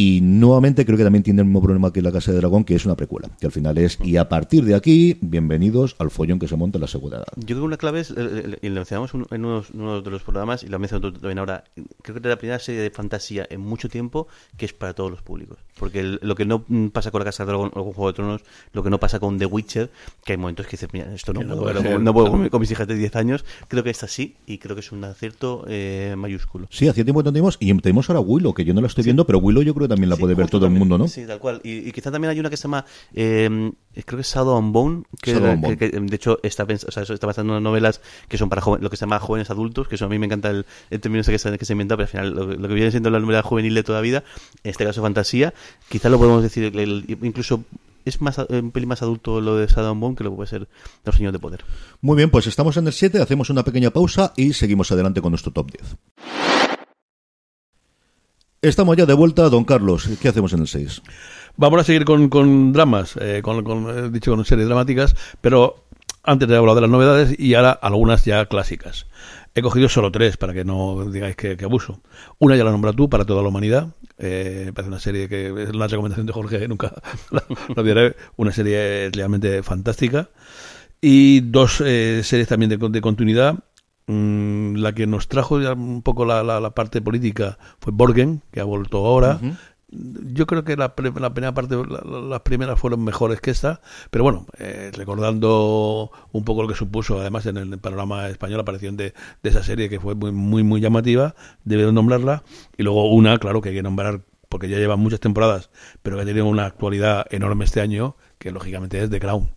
Y nuevamente creo que también tiene el mismo problema que La Casa de Dragón, que es una precuela, que al final es, y a partir de aquí, bienvenidos al follón que se monta en la segunda edad. Yo creo que una clave es, y lo mencionamos en uno de los programas, y lo mencionado también ahora, creo que es la primera serie de fantasía en mucho tiempo que es para todos los públicos. Porque lo que no pasa con La Casa de Dragón o con Juego de Tronos, lo que no pasa con The Witcher, que hay momentos que dices, mira, esto no, puedo, no puedo con, mis hijas de 10 años, creo que esta sí, y creo que es un acierto eh, mayúsculo. Sí, hacía tiempo que no tenemos, y tenemos ahora Willow, que yo no la estoy viendo, pero Willow yo creo que también la puede ver todo el mundo, ¿no? Sí, tal cual. Y, quizá también hay una que se llama, eh, creo que es Shadow on Bone, que, de hecho está, o sea, está basado en novelas que son para lo que se llama jóvenes adultos, que eso a mí me encanta el, término que se, que se inventa, pero al final lo, que viene siendo la novela juvenil de toda vida, en este caso fantasía, quizá lo podemos decir, incluso es más un pelín más adulto lo de Shadow Bone que lo que puede ser Los Señores de Poder. Muy bien, pues estamos en el 7, hacemos una pequeña pausa y seguimos adelante con nuestro top 10. Estamos ya de vuelta, don Carlos. ¿Qué hacemos en el 6? Vamos a seguir con, dramas, eh, con, dicho con series dramáticas, pero antes de hablar de las novedades y ahora algunas ya clásicas. He cogido solo tres para que no digáis que, abuso. Una ya la nombras tú, para toda la humanidad. Eh, parece una serie que es la recomendación de Jorge, nunca la, la Una serie realmente fantástica. Y dos eh, series también de continuidad. Mm, la que nos trajo ya un poco la, la, parte política fue Borgen, que ha vuelto ahora. yo creo que la, la primera parte, las primeras fueron mejores que esta, pero bueno, eh, recordando un poco lo que supuso, además en el panorama español, la aparición de, de esa serie que fue muy, muy, muy llamativa, debe nombrarla, y luego una, claro, que hay que nombrar porque ya lleva muchas temporadas, pero que ha tenido una actualidad enorme este año, que lógicamente es The Crown.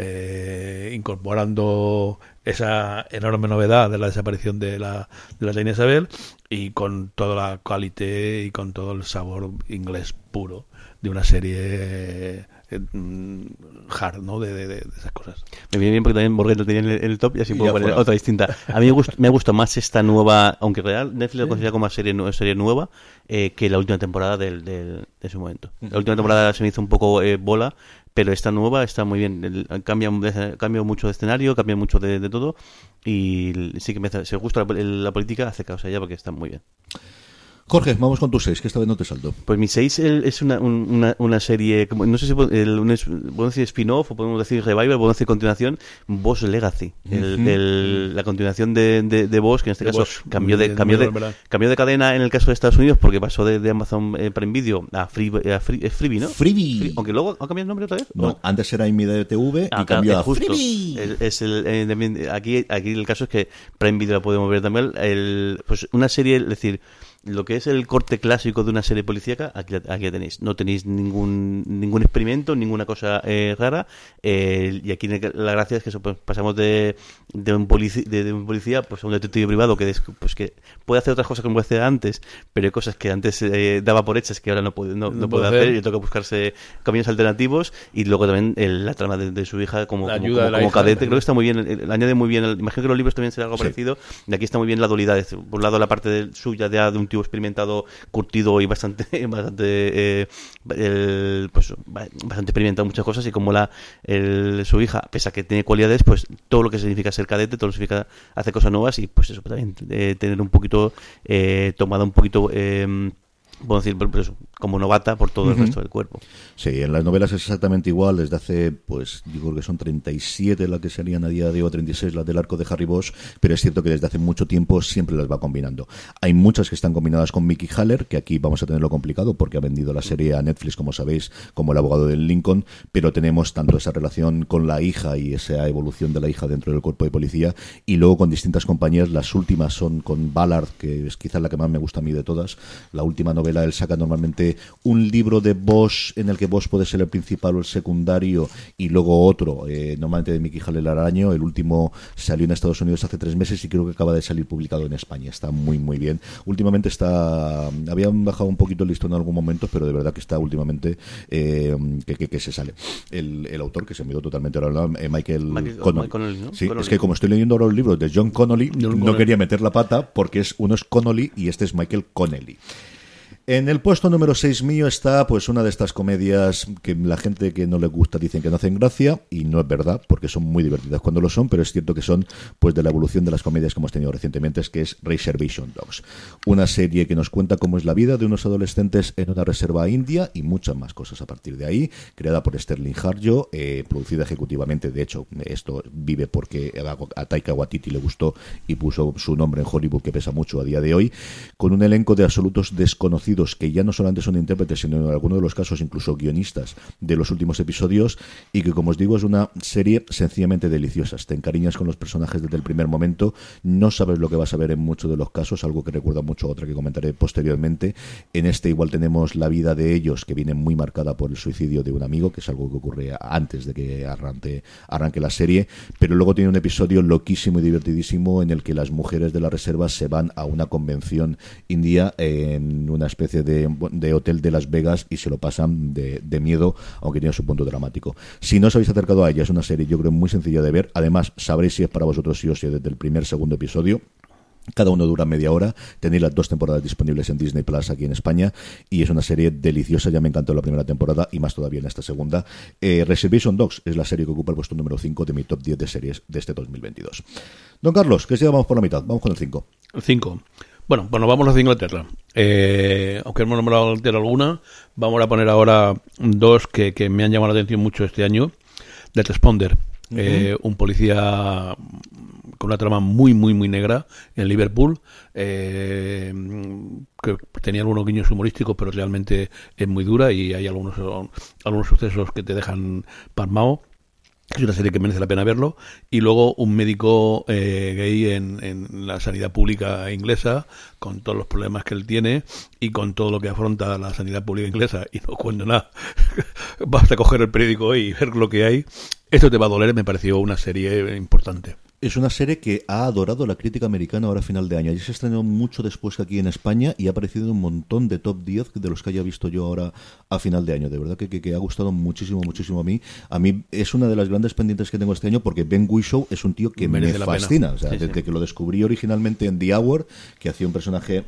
Eh, incorporando esa enorme novedad de la desaparición de la, de la reina Isabel y con toda la calidad y con todo el sabor inglés puro de una serie eh, mm, hard, ¿no? De, de, de, esas cosas. Me viene bien porque también Borges lo tenía en el, en el top y así puedo poner otra distinta. A mí me gusta, me gusta más esta nueva, aunque real Netflix lo considera como serie, serie nueva, eh, que la última temporada del, del, de su momento. La última temporada se me hizo un poco eh, bola, pero esta nueva está muy bien. Cambia, cambia mucho de escenario, cambia mucho de, todo y sí que me, se gusta la, la política, hace causa ya porque está muy bien. Jorge, vamos con tu 6, que esta vez no te salto. Pues mi 6 es una, una, una, serie, como, no sé si podemos decir spin-off o podemos decir revival, podemos decir continuación, Boss Legacy. El, el, la continuación de, de, de, Boss, que en este caso Boss, cambió, de, cambió, de, cambió de cadena en el caso de Estados Unidos porque pasó de, de Amazon eh, Prime Video a, Free, a Free, Freebie, ¿no? Freebie. Free, aunque luego ha cambiado el nombre otra vez. No, ¿o? antes era IMDTV ah, y cambió a justo. Freebie. Es, es el, eh, aquí, aquí el caso es que Prime Video la podemos ver también. El, pues una serie, es decir, lo que es el corte clásico de una serie policíaca, aquí, aquí tenéis. No tenéis ningún ningún experimento, ninguna cosa eh, rara. Eh, y aquí la gracia es que eso, pues, pasamos de, de, un policía, de, de, un policía pues, a un detective privado que, pues, que puede hacer otras cosas como hacía antes, pero hay cosas que antes eh, daba por hechas que ahora no puede, no, no, puede hacer, y toca buscarse caminos alternativos. Y luego también el, la trama de, de, su hija como, como, como, como cadete. Creo que está muy bien, el, añade muy bien. Imagino que los libros también será algo sí. parecido. Y aquí está muy bien la dualidad. Por un lado, la parte de, suya de, de un tío experimentado, curtido y bastante, bastante, eh, el, pues, bastante experimentado en muchas cosas y como la, su hija, pese a que tiene cualidades, pues todo lo que significa ser cadete, todo lo que significa hacer cosas nuevas y pues eso, también eh, tener un poquito, eh, tomada un poquito, eh, puedo decir, por eso, como novata por todo el uh -huh. resto del cuerpo. Sí, en las novelas es exactamente igual, desde hace, pues, digo que son 37 las que serían a día de hoy, 36 las del arco de Harry Bosch, pero es cierto que desde hace mucho tiempo siempre las va combinando. Hay muchas que están combinadas con Mickey Haller, que aquí vamos a tenerlo complicado porque ha vendido la serie a Netflix, como sabéis, como el abogado del Lincoln, pero tenemos tanto esa relación con la hija y esa evolución de la hija dentro del cuerpo de policía, y luego con distintas compañías, las últimas son con Ballard, que es quizás la que más me gusta a mí de todas, la última novela, él saca normalmente un libro de Bosch en el que Bosch puede ser el principal o el secundario y luego otro, eh, normalmente de Mickey Haller Araño. El último salió en Estados Unidos hace tres meses y creo que acaba de salir publicado en España. Está muy, muy bien. Últimamente está. Habían bajado un poquito el listón en algún momento, pero de verdad que está últimamente eh, que, que, que, se sale. El, el, autor que se me dio totalmente ahora, eh, Michael, Michael Connolly. Connolly ¿no? Sí, Connolly. es que como estoy leyendo ahora los libros de John Connolly, John no Connolly. quería meter la pata porque es uno es Connolly y este es Michael Connelly. En el puesto número 6 mío está pues una de estas comedias que la gente que no le gusta dicen que no hacen gracia y no es verdad porque son muy divertidas cuando lo son, pero es cierto que son pues de la evolución de las comedias que hemos tenido recientemente, es que es Reservation Dogs, una serie que nos cuenta cómo es la vida de unos adolescentes en una reserva india y muchas más cosas a partir de ahí, creada por Sterling Harjo, eh, producida ejecutivamente, de hecho esto vive porque a Taika Waititi le gustó y puso su nombre en Hollywood que pesa mucho a día de hoy, con un elenco de absolutos desconocidos que ya no solamente son intérpretes, sino en algunos de los casos incluso guionistas de los últimos episodios y que, como os digo, es una serie sencillamente deliciosa. Te encariñas con los personajes desde el primer momento, no sabes lo que vas a ver en muchos de los casos, algo que recuerda mucho a otra que comentaré posteriormente. En este igual tenemos la vida de ellos, que viene muy marcada por el suicidio de un amigo, que es algo que ocurre antes de que arranque, arranque la serie, pero luego tiene un episodio loquísimo y divertidísimo en el que las mujeres de la reserva se van a una convención india en una especie de, hotel de Las Vegas y se lo pasan de, de, miedo, aunque tiene su punto dramático. Si no os habéis acercado a ella, es una serie yo creo muy sencilla de ver. Además, sabréis si es para vosotros sí o sí desde el primer segundo episodio. Cada uno dura media hora. Tenéis las dos temporadas disponibles en Disney Plus aquí en España y es una serie deliciosa. Ya me encantó la primera temporada y más todavía en esta segunda. Eh, Reservation Dogs es la serie que ocupa el puesto número 5 de mi top 10 de series de este 2022. Don Carlos, que si vamos por la mitad, vamos con el 5. El 5. Bueno, bueno, vamos a Inglaterra. Eh, aunque hemos nombrado Inglaterra alguna, vamos a poner ahora dos que, que me han llamado la atención mucho este año. The Responder, uh -huh. eh, un policía con una trama muy, muy, muy negra en Liverpool, eh, que tenía algunos guiños humorísticos, pero realmente es muy dura y hay algunos, algunos sucesos que te dejan palmado. Es una serie que merece la pena verlo. Y luego un médico eh, gay en, en, la sanidad pública inglesa, con todos los problemas que él tiene y con todo lo que afronta la sanidad pública inglesa. Y no cuento nada. Basta coger el periódico y ver lo que hay. Esto te va a doler, me pareció una serie importante. Es una serie que ha adorado la crítica americana ahora a final de año. Y se estrenó mucho después que aquí en España y ha aparecido en un montón de top 10 de los que haya visto yo ahora a final de año. De verdad que, que, que, ha gustado muchísimo, muchísimo a mí. A mí es una de las grandes pendientes que tengo este año porque Ben Whishaw es un tío que Merece me fascina. O sea, sí, desde sí. que lo descubrí originalmente en The Hour, que hacía un personaje,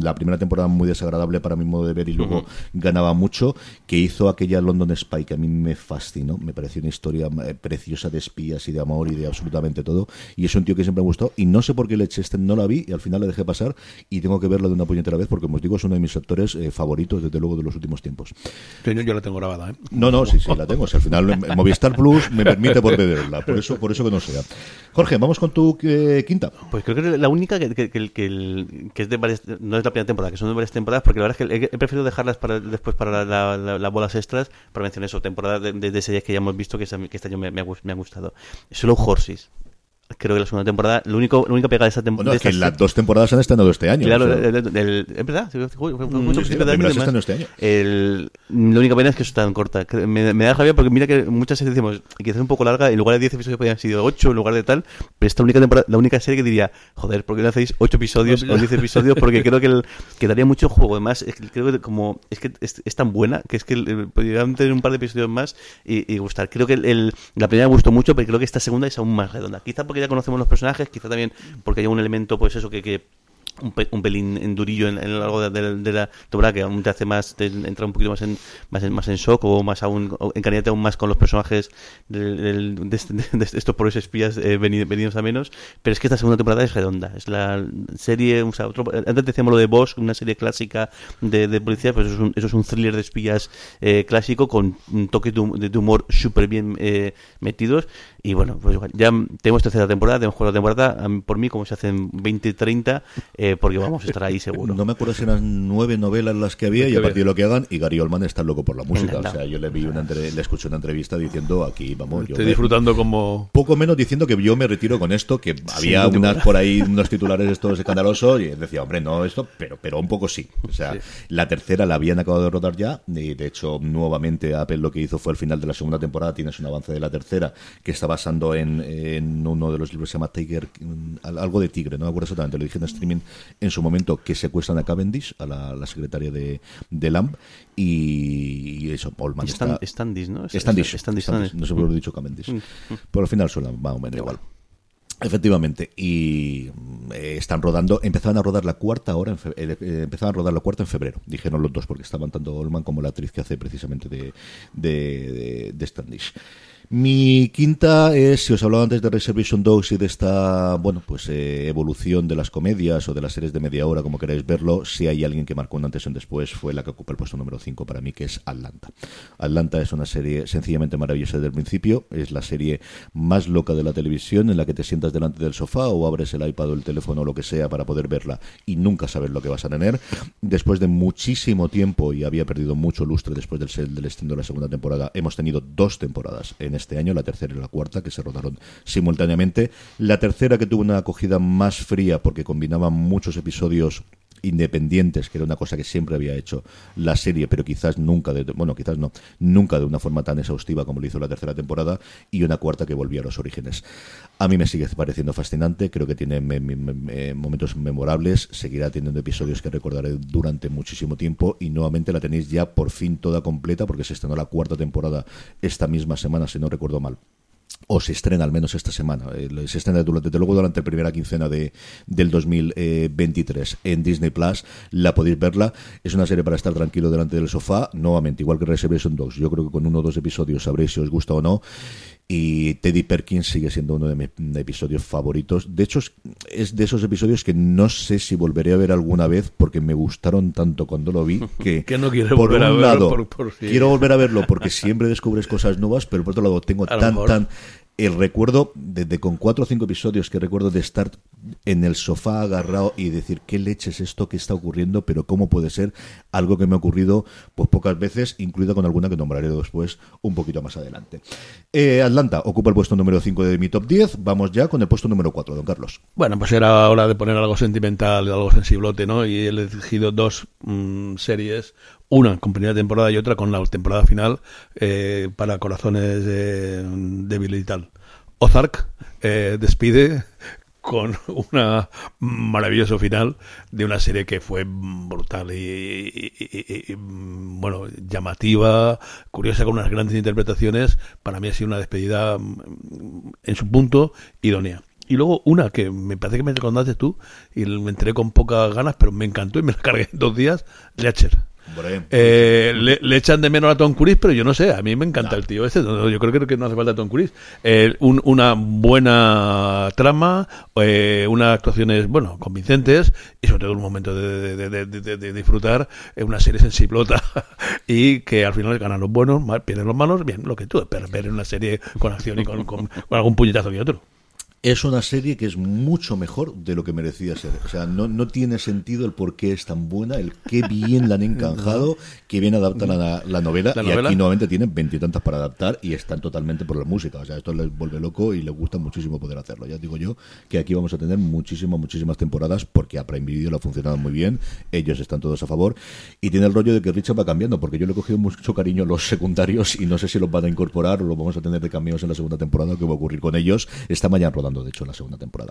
la primera temporada muy desagradable para mi modo de ver y luego uh -huh. ganaba mucho, que hizo aquella London Spy que a mí me fascinó. Me pareció una historia eh, preciosa de espías y de amor y de absolutamente todo y es un tío que siempre me ha gustado. Y no sé por qué Leicester no la vi y al final la dejé pasar. Y tengo que verla de una puñetera vez porque como os digo es uno de mis actores eh, favoritos desde luego de los últimos tiempos. Yo, yo la tengo grabada ¿eh? no, no, sí, sí, la tengo. O sea, al final el Movistar Plus me permite por verla por eso, por eso que no sea. Jorge, vamos con tu eh, quinta. Pues creo que la única que, que, que, que, que es de varias, no es la primera temporada que son de varias temporadas porque la verdad es que he, he preferido dejarlas para después para las la, la, la, bolas extras para mencionar eso, temporada de, de, de, series que ya hemos visto que, que este año me, me, ha, me ha gustado. Solo Horses creo que la segunda temporada, lo único, la única pegada de esta temporada. Bueno, es que las dos temporadas han estrenado este año. Claro, o sea. el, el, el, es verdad, mucho sí, sí, sí, este. El, la única pena es que es tan corta. Me, me da rabia porque mira que muchas series decimos que es un poco larga, en lugar de 10 episodios podrían sido 8 en lugar de tal, pero esta única temporada, la única serie que diría, joder, ¿por qué no hacéis 8 episodios o 10 episodios? Porque creo que, el, que daría mucho juego. Además, es que creo que como es que es, es, tan buena que es que podrían tener un par de episodios más y, y gustar. Creo que la primera me gustó mucho, pero creo que esta segunda es aún más redonda. Quizá porque conocemos los personajes quizá también porque hay un elemento, pues eso, que, que un, pe un, pelín en durillo en, en lo largo de, la temporada que aún te hace más te entra un poquito más en más en, más en shock o más aún encariñarte aún más con los personajes de, de, de, estos pobres espías eh, venidos, a menos. Pero es que esta segunda temporada es redonda. Es la serie o otro, antes decíamos lo de Bosch una serie clásica de, policía pues eso es, un, eso es un thriller de espías eh, clásico con un toque de, humor súper bien eh, metidos. Y bueno, pues ya tenemos tercera temporada, tenemos cuarta temporada, por mí como se hacen 20 y 30, eh, porque vamos a estar ahí seguro. No me acuerdo si eran nueve novelas las que había y a partir de lo que hagan, y Gary Oldman está loco por la música. O sea, yo le vi una entre, le escuché una entrevista diciendo aquí, vamos, yo Estoy disfrutando como... Poco menos diciendo que yo me retiro con esto, que había sí, unas por ahí, unos titulares estos escandalosos, y decía, hombre, no esto, pero, pero un poco sí. O sea, sí. la tercera la habían acabado de rodar ya, y de hecho, nuevamente Apple lo que hizo fue al final de la segunda temporada, tienes un avance de la tercera, que estaba basando en, en, uno de los libros que se llama Tiger, algo de tigre, no me acuerdo exactamente, lo dije en streaming en su momento, que secuestran a Cavendish, a la, la secretaria de, de Lamb, y, y eso, Paulman está... Standish, ¿no? Standish, Standish, Standish, no qué lo he dicho Cavendish, mm. pero al final suena más o menos igual. Efectivamente, y eh, están rodando, empezaban a rodar la cuarta hora, en fe, eh, eh, empezaban a rodar la cuarta en febrero, dijeron los dos, porque estaban tanto Olman como la actriz que hace precisamente de, de, de, de Standish. Mi quinta es, si os hablaba antes de Reservation Dogs y de esta, bueno, pues eh, evolución de las comedias o de las series de media hora, como queráis verlo, si hay alguien que marcó un antes y un después, fue la que ocupa el puesto número 5 para mí, que es Atlanta. Atlanta es una serie sencillamente maravillosa desde el principio, es la serie más loca de la televisión, en la que te sientas delante del sofá o abres el iPad o el teléfono o lo que sea para poder verla y nunca saber lo que vas a tener. Después de muchísimo tiempo, y había perdido mucho lustre después del, del estreno de la segunda temporada, hemos tenido dos temporadas en año, la tercera y la cuarta, que se rodaron simultáneamente. La tercera que tuvo una acogida más fría porque combinaba muchos episodios independientes, que era una cosa que siempre había hecho la serie, pero quizás nunca, de, bueno, quizás no, nunca de una forma tan exhaustiva como lo hizo la tercera temporada, y una cuarta que volvía a los orígenes. A mí me sigue pareciendo fascinante, creo que tiene me, me, me, momentos memorables, seguirá teniendo episodios que recordaré durante muchísimo tiempo, y nuevamente la tenéis ya por fin toda completa, porque se estrenó la cuarta temporada esta misma semana, si no recuerdo mal o se estrena al menos esta semana. Eh, se estrena durante, desde luego durante la primera quincena de, del 2023 en Disney Plus. La podéis verla. Es una serie para estar tranquilo delante del sofá. Nuevamente, igual que Reservation Dogs. Yo creo que con uno o dos episodios sabréis si os gusta o no y Teddy Perkins sigue siendo uno de mis episodios favoritos. De hecho, es de esos episodios que no sé si volveré a ver alguna vez porque me gustaron tanto cuando lo vi que, que no quiero por volver un a lado por, por, quiero volver a verlo porque siempre descubres cosas nuevas, pero por otro lado tengo tan tan el recuerdo, desde con cuatro o cinco episodios que recuerdo de estar en el sofá agarrado y decir qué leche es esto que está ocurriendo, pero cómo puede ser algo que me ha ocurrido pues pocas veces, incluida con alguna que nombraré después un poquito más adelante. Eh, Atlanta ocupa el puesto número 5 de mi top 10. Vamos ya con el puesto número 4, don Carlos. Bueno, pues era hora de poner algo sentimental, algo sensiblote, ¿no? Y he elegido dos mm, series, una con primera temporada y otra con la temporada final eh, para corazones débiles y tal. Ozark eh, despide con una maravilloso final de una serie que fue brutal y, bueno llamativa curiosa con unas grandes interpretaciones. Para mí ha sido una despedida mm, en su punto idónea. Y luego una que me parece que me recordaste tú y me enteré con pocas ganas pero me encantó y me la cargué en dos días Leacher eh, le, echan de menos a Tom Cruise, pero yo no sé, a mí me encanta el tío este. Yo creo que no hace falta Tom Cruise. Eh, una buena trama, eh, unas actuaciones, bueno, convincentes y sobre todo un momento de, disfrutar en una serie sensiblota y que al final ganan los buenos, pierden los malos, bien, lo que tú esperas ver en una serie con acción y con, con algún puñetazo y otro es una serie que es mucho mejor de lo que merecía ser. O sea, no, no tiene sentido el por qué es tan buena, el qué bien la han encanjado, qué bien adaptan la, la, novela. y aquí nuevamente tienen veintitantas para adaptar y están totalmente por la música. O sea, esto les vuelve loco y les gusta muchísimo poder hacerlo. Ya digo yo que aquí vamos a tener muchísimas, muchísimas temporadas porque a Prime Video lo ha funcionado muy bien. Ellos están todos a favor. Y tiene el rollo de que Richard va cambiando porque yo le he cogido mucho cariño a los secundarios y no sé si los van a incorporar o los vamos a tener de cambios en la segunda temporada. ¿Qué va a ocurrir con ellos? Esta mañana rodando de hecho, en la segunda temporada.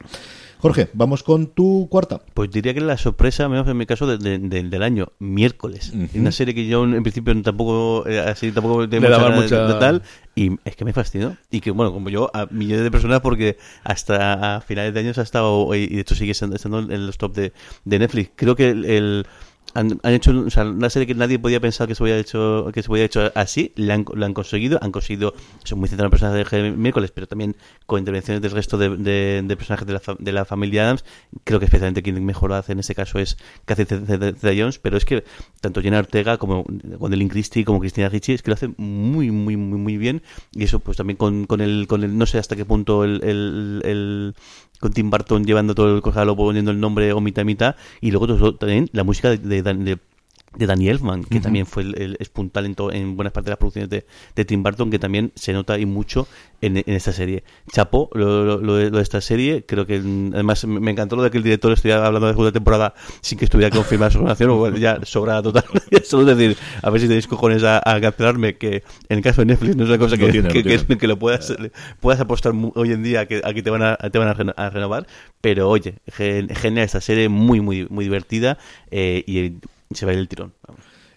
Jorge, vamos con tu cuarta. Pues diría que la sorpresa, menos en mi caso, del año, miércoles. Una serie que yo en principio tampoco, eh, así tampoco Le daba mucha... tal, y es que me fascinó. Y que, bueno, como yo, a millones de personas, porque hasta a finales de años ha estado, y de hecho sigue estando en los top de, de Netflix. Creo que el han, hecho o sea, una serie que nadie podía pensar que se hubiera hecho que se hubiera hecho así la han, han conseguido han conseguido son muy centrados en personajes de miércoles pero también con intervenciones del resto de, de, personajes de la, de la, familia Adams creo que especialmente quien mejor lo hace en ese caso es Cathy Jones pero es que tanto Jenna Ortega como Gwendolyn Christie como Cristina Ricci es que lo hacen muy muy muy muy bien y eso pues también con, con el con el no sé hasta qué punto el con Tim Burton llevando todo el cojalo, poniendo el nombre o mitad mitad, y luego también la música de, de, de de Danny Elfman, que también fue el, espuntal en, en buenas partes de las producciones de, Tim Burton, que también se nota y mucho en, esta serie. Chapo, lo, de, esta serie, creo que además me encantó lo de que el director estuviera hablando de segunda temporada sin que estuviera confirmada su relación, o ya sobra total. Solo decir, a ver si tenéis cojones a, cancelarme, que en el caso de Netflix no es una cosa que, lo, que, lo puedas, puedas apostar hoy en día que aquí te van a, te van a, renovar, pero oye, genial esta serie, muy, muy, muy divertida eh, y se va a ir el tirón.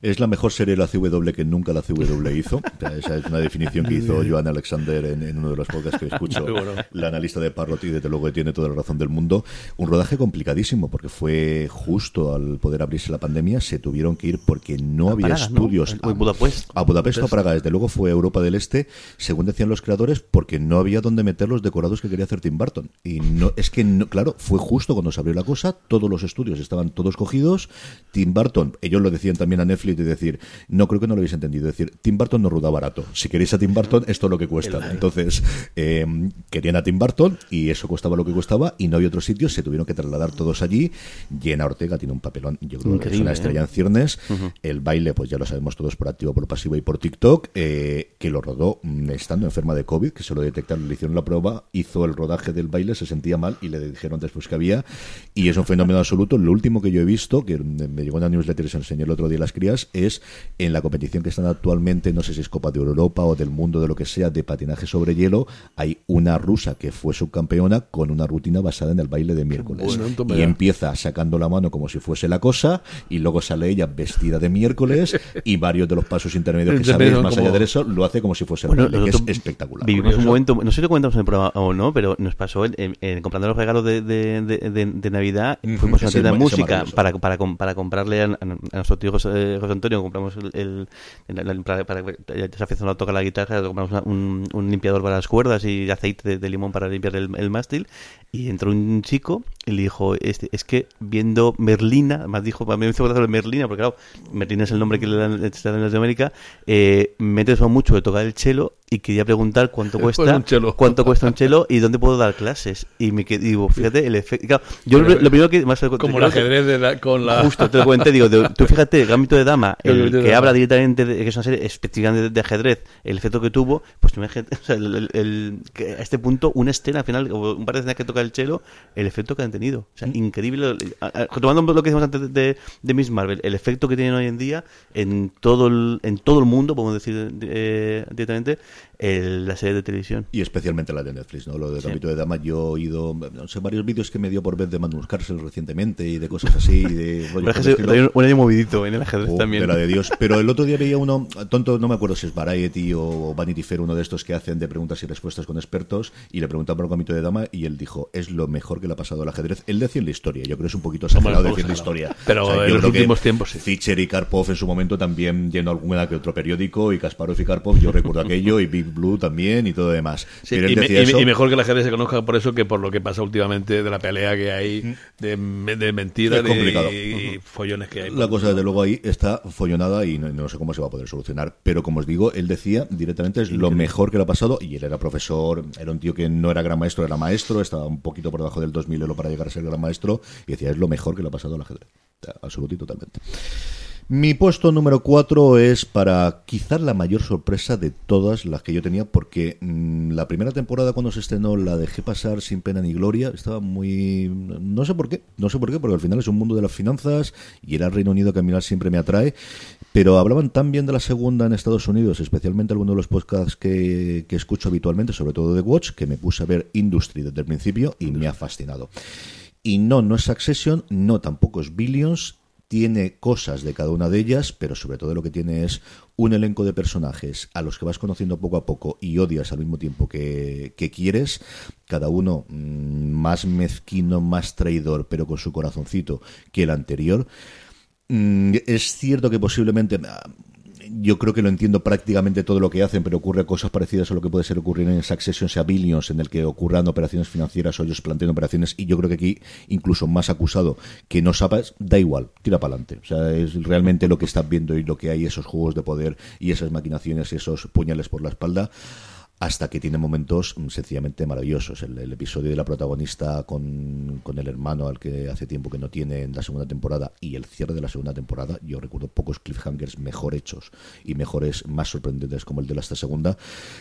Es la mejor serie de la CW que nunca la CW hizo. esa es una definición que hizo Joan Alexander en, uno de los podcasts que escucho. La analista de Parrot y desde luego tiene toda la razón del mundo. Un rodaje complicadísimo porque fue justo al poder abrirse la pandemia. Se tuvieron que ir porque no había estudios. A, Budapest. A Budapest o a Praga. Desde luego fue Europa del Este, según decían los creadores, porque no había donde meter los decorados que quería hacer Tim Burton. Y no es que, no, claro, fue justo cuando se abrió la cosa. Todos los estudios estaban todos cogidos. Tim Burton, ellos lo decían también a Netflix y decir, no creo que no lo habéis entendido, decir, Tim Burton no ruda barato. Si queréis a Tim Burton, esto es lo que cuesta. Entonces, eh, querían a Tim Burton y eso costaba lo que costaba y no había otro sitio, se tuvieron que trasladar todos allí. Jenna Ortega tiene un papelón, yo creo que es una estrella ¿eh? en ciernes. El baile, pues ya lo sabemos todos por activo, por pasivo y por TikTok, eh, que lo rodó mm, estando enferma de COVID, que se lo detectaron, le hicieron la prueba, hizo el rodaje del baile, se sentía mal y le dijeron después que había. Y es un fenómeno absoluto. Lo último que yo he visto, que me llegó una newsletter y se enseñó el otro día a las crías, es en la competición que están actualmente, no sé si es Copa de Europa o del mundo de lo que sea, de patinaje sobre hielo, hay una rusa que fue subcampeona con una rutina basada en el baile de miércoles. y empieza sacando la mano como si fuese la cosa, y luego sale ella vestida de miércoles, y varios de los pasos intermedios que sabéis más allá de eso, lo hace como si fuese el baile, que es espectacular. Vivimos un momento, no sé si lo comentamos en el programa o no, pero nos pasó en, comprando los regalos de, de, Navidad, fuimos a una tienda de música para, para, para comprarle a, nuestro tío José, José Antonio, compramos el, para, para, ya se aficionado a tocar la guitarra, compramos un, un, limpiador para las cuerdas y aceite de, limón para limpiar el, el, mástil. Y entró un chico y le dijo: este, Es que viendo Merlina, más dijo, me hizo de Merlina, porque claro, Merlina es el nombre que le dan en Latinoamérica, eh, me he mucho de tocar el chelo y quería preguntar cuánto Pues cuesta un chelo. cuánto cuesta un chelo y dónde puedo dar clases y me quedé, digo fíjate el efecto claro, yo lo, lo primero que más Como el ajedrez de la- con la... Justo, te lo comenté, digo, de- tú fíjate, el Gambito de Dama, El que habla directamente de que es una serie específicamente de, ajedrez, el efecto que tuvo, pues tú imagínate, o sea, el, el- el- que a este punto, una escena al final, un par de escenas que toca el chelo, el efecto que han tenido. O Mm. increíble. Tomando lo que decimos antes de, de, de Miss Marvel, el efecto que tienen hoy en día en todo el, en todo el mundo, podemos decir eh, directamente, el- la serie de televisión. Y especialmente la de Netflix, ¿no? Lo de Sí. Gambito de Dama, yo he oído, no sé, varios vídeos que me dio por ver de Magnus Carlsen recientemente y de cosas así, de el se- estilo. hay un, año movidito en el ajedrez Oh, también. de la de Dios. Pero el otro día veía uno, tonto, no me acuerdo si es Variety o Vanity Fair, uno de estos que hacen de preguntas y respuestas con expertos, y le preguntaban por el Gambito de Dama y él dijo, es lo mejor que le ha pasado al ajedrez. Él decía en la historia, yo creo que es un poquito exagerado decir la historia. Pero en yo los creo que últimos tiempos, sí. Fischer y Karpov en su momento también a alguna que otro periódico, y Kasparov y Karpov, yo recuerdo aquello, y Blue también, y todo demás. Sí, Pero él y, decía y me- eso. y mejor que la gente se conozca por eso que por lo que pasa últimamente de la pelea que hay, de, de mentiras y, follones que hay. La cosa, desde luego, ahí está follonada y no, no sé cómo se va a poder solucionar. Pero como os digo, él decía directamente es lo mejor que le ha pasado. Y él era profesor, era un tío que no era gran maestro, era maestro, estaba un poquito por debajo del 2000 elo para llegar a ser gran maestro. Y decía, es lo mejor que le ha pasado al ajedrez. Absoluto y totalmente. Mi puesto número 4 es para quizás la mayor sorpresa de todas las que yo tenía, porque mm, la primera temporada cuando se estrenó la dejé pasar sin pena ni gloria, estaba muy... no sé por qué, no sé por qué, porque al final es un mundo de las finanzas y era el Reino Unido que a mí siempre me atrae, pero hablaban tan bien de la segunda en Estados Unidos, especialmente algunos de los podcasts que, que escucho habitualmente, sobre todo de Watch, que me puse a ver Industry desde el principio y me ha fascinado. Y no, no es Succession, no tampoco es Billions, tiene cosas de cada una de ellas, pero sobre todo lo que tiene es un elenco de personajes a los que vas conociendo poco a poco y odias al mismo tiempo que, que quieres, cada uno mm, más mezquino, más traidor, pero con su corazoncito que el anterior. Mm, es cierto que posiblemente yo creo que lo entiendo prácticamente todo lo que hacen, pero ocurre cosas parecidas a lo que puede ser ocurrir en Succession, sea Billions, en el que ocurran operaciones financieras o ellos plantean operaciones, y yo creo que aquí, incluso más acusado que no sabes, da igual, tira para adelante. O sea, es realmente lo que estás viendo y lo que hay, esos juegos de poder y esas maquinaciones y esos puñales por la espalda hasta que tiene momentos mm, sencillamente maravillosos. El, el episodio de la protagonista con, con el hermano al que hace tiempo que no tiene en la segunda temporada y el cierre de la segunda temporada, yo recuerdo pocos cliffhangers mejor hechos y mejores, más sorprendentes como el de la esta segunda.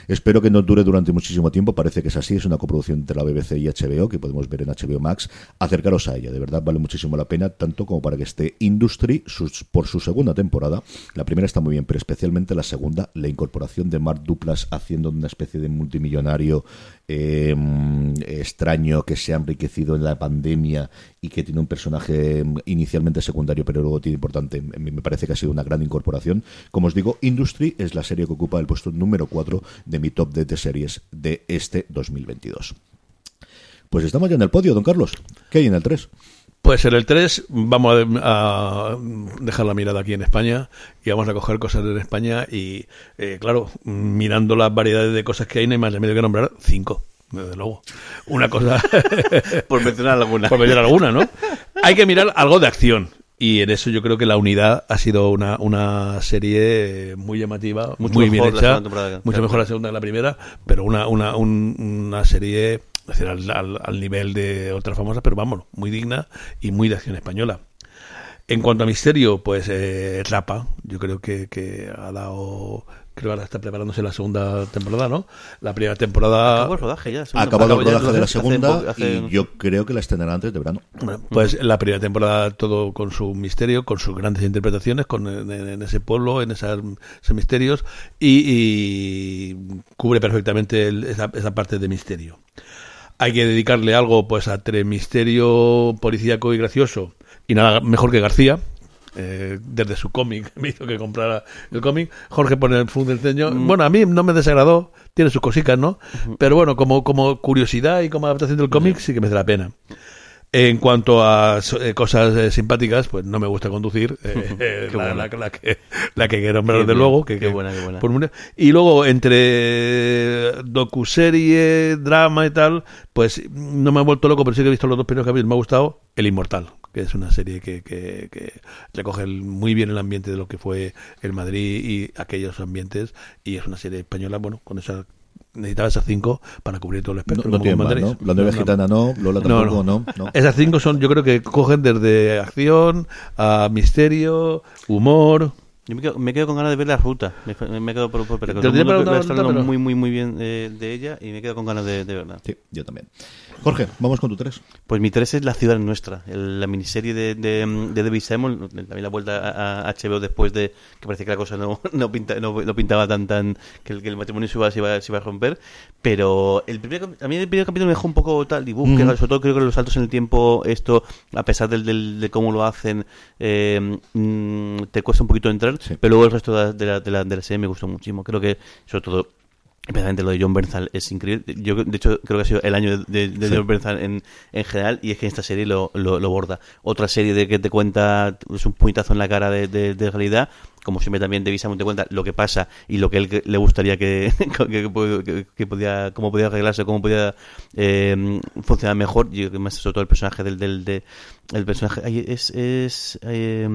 Espero que no dure durante muchísimo tiempo, parece que es así, es una coproducción entre la BBC y HBO que podemos ver en HBO Max. Acercaros a ella, de verdad vale muchísimo la pena, tanto como para que esté Industry sus- por su segunda temporada. La primera está muy bien, pero especialmente la segunda, la incorporación de Mark Duplas haciendo una especie de multimillonario eh, extraño que se ha enriquecido en la pandemia y que tiene un personaje inicialmente secundario pero luego tiene importante. Me parece que ha sido una gran incorporación. Como os digo, Industry es la serie que ocupa el puesto número 4 de mi top de, de series de este 2022. Pues estamos ya en el podio, don Carlos. ¿Qué hay en el 3? Pues en el 3 vamos a, a dejar la mirada aquí en España y vamos a coger cosas en España y, eh, claro, mirando las variedades de cosas que hay, no hay más remedio que nombrar cinco, desde luego. Una cosa, Por mencionar alguna. por mencionar alguna, ¿no? Hay que mirar algo de acción. Y en eso yo creo que La Unidad ha sido una, una serie muy llamativa, Mucho muy bien mejor la hecha, mucho mejor la segunda que la primera, pero una, una, un- una serie es decir, al, al- al nivel de otras famosas, pero vamos, muy digna y muy de acción española. En cuanto a misterio, pues eh, Rapa, yo creo que, que ha dado, creo que ahora está preparándose la segunda temporada, ¿no? La primera temporada... Acabó el rodaje ya. Ha acabado el rodaje de la segunda hace- y yo creo que la estrenará antes de verano. Bueno, pues la primera temporada todo con su misterio, con sus grandes interpretaciones, con en, en ese pueblo, en esas, esos misterios y, y cubre perfectamente el- esa, esa parte de misterio. Hay que dedicarle algo pues a misterio policíaco y gracioso y nada mejor que García. eh, desde su cómic me hizo que comprara el cómic Jorge pone el fund del ceño. Bueno a mí no me desagradó tiene sus cositas no pero bueno como como curiosidad y como adaptación del cómic sí que merece la pena en cuanto a eh, cosas eh, simpáticas, pues no me gusta conducir. eh, la, buena. la- la que, la que que nombrar desde luego. Que, Qué que- buena, qué buena. por y luego, entre docuserie, drama y tal, pues no me he vuelto loco, pero sí que he visto los dos primeros capítulos. Me ha gustado El Inmortal, que es una serie que, que, que recoge muy bien el ambiente de lo que fue el Madrid y aquellos ambientes y es una serie española, bueno, con esa necesitaba esas cinco para cubrir todo el espectro. No, no tiene. La nueva No, gitana no, Lola tampoco, no. no. Esas cinco son, yo creo que cogen desde acción a misterio, humor. Yo me quedo, me quedo con ganas de ver la ruta. Me, me quedo por, por, pero Te mundo está hablando pero- muy, muy, muy bien eh, de ella y me quedo con ganas de, de verla. Sí, yo también. Jorge, vamos con tu tres. Pues mi tres es La ciudad nuestra, el- la miniserie de, de, de David Simon, también la vuelta a, a HBO después de que parecía que la cosa no, no, pinta- no, no pintaba tan tan que el, que el matrimonio se iba, se, iba, se iba a romper, pero el primer, a mí el primer capítulo me dejó un poco tal búsqueda, Ujú. sobre todo creo que los saltos en el tiempo, esto, a pesar del, del- de cómo lo hacen, eh, mm, te cuesta un poquito entrar, Sí. pero luego el resto de la, de la, de la, de la serie me gustó muchísimo, creo que sobre todo Especialmente lo de John Bernthal es increíble. Yo, de hecho, creo que ha sido el año de, de Sí. John Bernthal en, en general y es que esta serie lo, lo, lo borda. Otra serie de que te cuenta, es un puñetazo en la cara de, de, de realidad, como siempre también de Simon te cuenta lo que pasa y lo que él le gustaría que, que, que- que podía, cómo podía arreglarse, cómo podía eh, funcionar mejor. Yo creo que más sobre todo el personaje del, del de, el personaje ay, es es eh,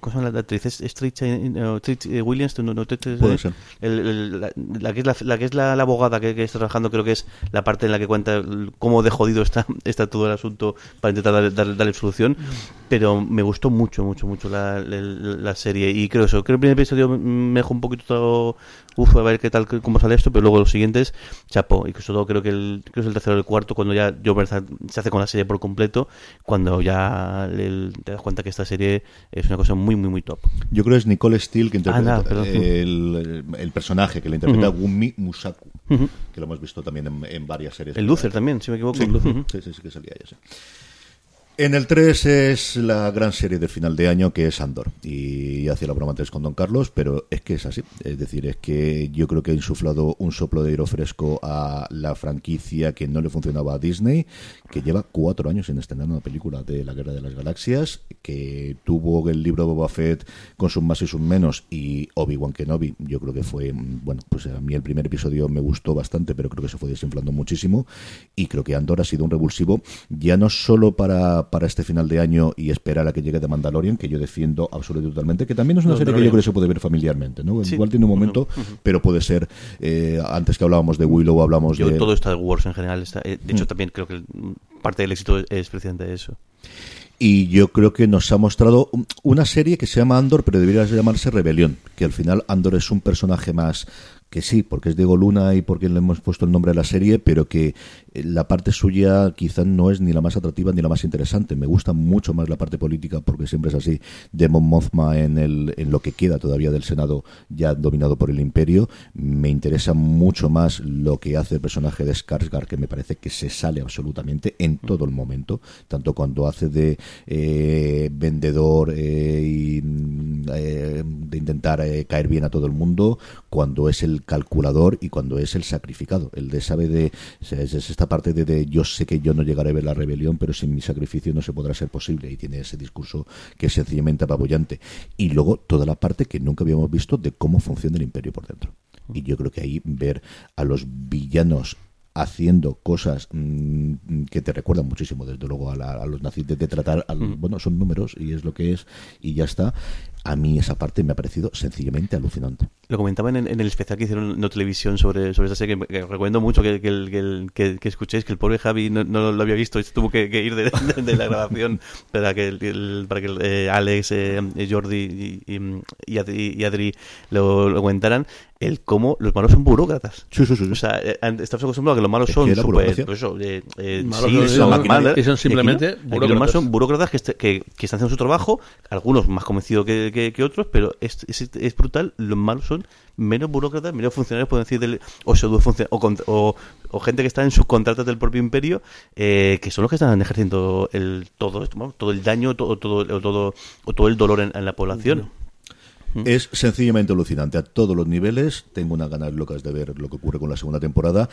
¿cómo se llama la actriz? Es, es Trish, eh, no, Trish, eh, Williams, no, no, Trish, Puede ser. el- el- la, la que es la, la que es la, la abogada que, está trabajando creo que es la parte en la que cuenta cómo de jodido está, está todo el asunto para intentar darle, darle, darle solución pero me gustó mucho mucho mucho la, la, serie y creo eso que el primer episodio me dejó un poquito todo uf a ver qué tal cómo sale esto pero luego los siguientes chapo y que sobre todo creo que el creo que es el tercero o el cuarto cuando ya Bernthal se hace con la serie por completo cuando ya el- te das cuenta que esta serie es una cosa muy muy muy top. Yo creo que es Nicole Steele que interpreta Ah, no, el, el personaje que le interpreta Ujú. Gumi Musaku, que lo hemos visto también en, en varias series. el Luther también si me equivoco Sí, sí, sí, sí que salía ella, sí. En el 3 es la gran serie del final de año que es Andor. Y hacía la broma antes con Don Carlos, pero es que es así. Es decir, es que yo creo que ha insuflado un soplo de aire fresco a la franquicia que no le funcionaba a Disney, que lleva cuatro años sin estrenar una película de la Guerra de las Galaxias, que tuvo el libro de Boba Fett con sus más y sus menos, y Obi-Wan Kenobi, yo creo que fue, bueno, pues a mí el primer episodio me gustó bastante, pero creo que se fue desinflando muchísimo, y creo que Andor ha sido un revulsivo, ya no solo para, para este final de año y esperar a que llegue de Mandalorian, que yo defiendo absolutamente y totalmente, que también es una serie que yo creo que se puede ver familiarmente, ¿no? Sí. Igual tiene un momento, pero puede ser, eh, antes que hablábamos de Willow, hablamos Yo de... todo Star Wars en general está, eh, de hecho Mm. también creo que parte del éxito es precisamente eso Y yo creo que nos ha mostrado un- una serie que se llama Andor, pero debería llamarse Rebelión, que al final Andor es un personaje más que sí, porque es Diego Luna y porque le hemos puesto el nombre a la serie, pero que la parte suya quizá no es ni la más atractiva ni la más interesante. Me gusta mucho más la parte política, porque siempre es así, de Mon Mothma en, el, en lo que queda todavía del Senado ya dominado por el Imperio. Me interesa mucho más lo que hace el personaje de Skarsgård, que me parece que se sale absolutamente en todo el momento, tanto cuando hace de eh, vendedor eh, y mm, eh, de intentar eh, caer bien a todo el mundo, cuando es el calculador y cuando es el sacrificado. El de sabe de o sea, es, es esta parte de, de yo sé que yo no llegaré a ver la rebelión, pero sin mi sacrificio no se podrá ser posible y tiene ese discurso que es sencillamente apabullante. Y luego toda la parte que nunca habíamos visto de cómo funciona el imperio por dentro. Y yo creo que ahí ver a los villanos haciendo cosas mm, que te recuerdan muchísimo desde luego a, la- a los nazis de, de tratar al, bueno son números y es lo que es y ya está a mí esa parte me ha parecido sencillamente alucinante Lo comentaban en, en el especial que hicieron en no televisión sobre, sobre esta serie, que, que recomiendo mucho que, que, que, el- que- que escuchéis, que el pobre Javi no, no lo había visto y tuvo que, que ir de, de- de la grabación para que, el- para que eh, Alex, eh, Jordi y, y, y Adri, y Adri lo, lo comentaran, el cómo los malos son burócratas. Sí, sí, sí. O sea, eh, estamos acostumbrados a que los malos Es son burocracia. Pues eso, eh, eh, Malos sí, son- son simplemente aquí. Aquí los burócratas. malos son burócratas que, est- que, que están haciendo su trabajo, algunos más convencidos que, que- otros, pero es, es, brutal, los malos son menos burócratas, menos funcionarios, pueden decir, del- o, o, o, o gente que está en subcontratas del propio imperio, eh, que son los que están ejerciendo el, todo esto, todo el daño, todo, todo, o todo, o todo el dolor en la población. Es sencillamente alucinante a todos los niveles. Tengo unas ganas locas de ver lo que ocurre con la segunda temporada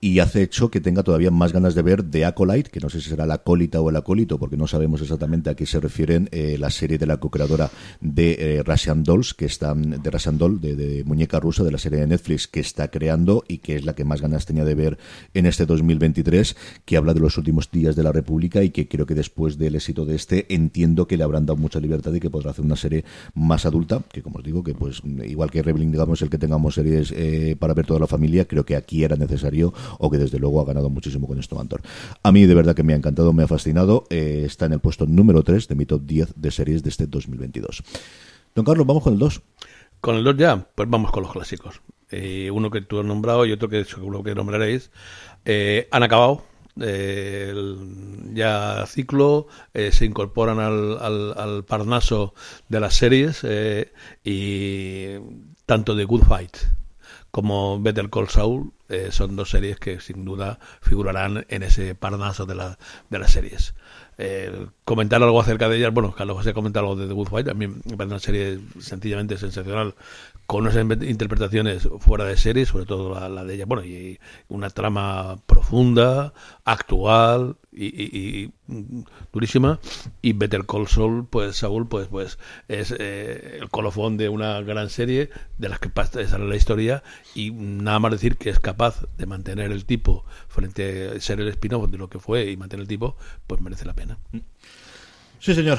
y hace hecho que tenga todavía más ganas de ver The Acolyte, que no sé si será la acólita o el acólito, porque no sabemos exactamente a qué se refieren eh, la serie de la co-creadora de eh, Russian Dolls, que está de Russian Doll, de, muñeca rusa de la serie de Netflix que está creando y que es la que más ganas tenía de ver en este 2023, que habla de los últimos días de la República y que creo que después del éxito de este entiendo que le habrán dado mucha libertad y que podrá hacer una serie más adulta, como os digo, que pues igual que Rebelling, digamos, el que tengamos series eh, para ver toda la familia, creo que aquí era necesario o que desde luego ha ganado muchísimo con esto Mantor. A mí de verdad que me ha encantado, me ha fascinado, eh, está en el puesto número 3 de mi top 10 de series de este 2022. Don Carlos, vamos con el 2. Con el 2 ya, pues vamos con los clásicos. Eh, uno que tú has nombrado y otro que seguro que nombraréis. Han acabado ya ciclo, eh, se incorporan al, al, al, Parnaso de las series eh, y tanto de Good Fight como Better Call Saul eh, son dos series que sin duda figurarán en ese Parnaso de, la, de las series. Eh, comentar algo acerca de ellas, bueno, Carlos José comenta algo de The Good Fight, a mí me parece una serie sencillamente sensacional, con unas interpretaciones fuera de serie, sobre todo la, de ella, bueno, y una trama profunda, actual y, y, y, durísima, y Better Call Saul, pues Saul, pues, pues es eh, el colofón de una gran serie de las que pasa en la historia y nada más decir que es capaz de mantener el tipo frente a ser el spin-off de lo que fue y mantener el tipo, pues merece la pena. Sí, señor.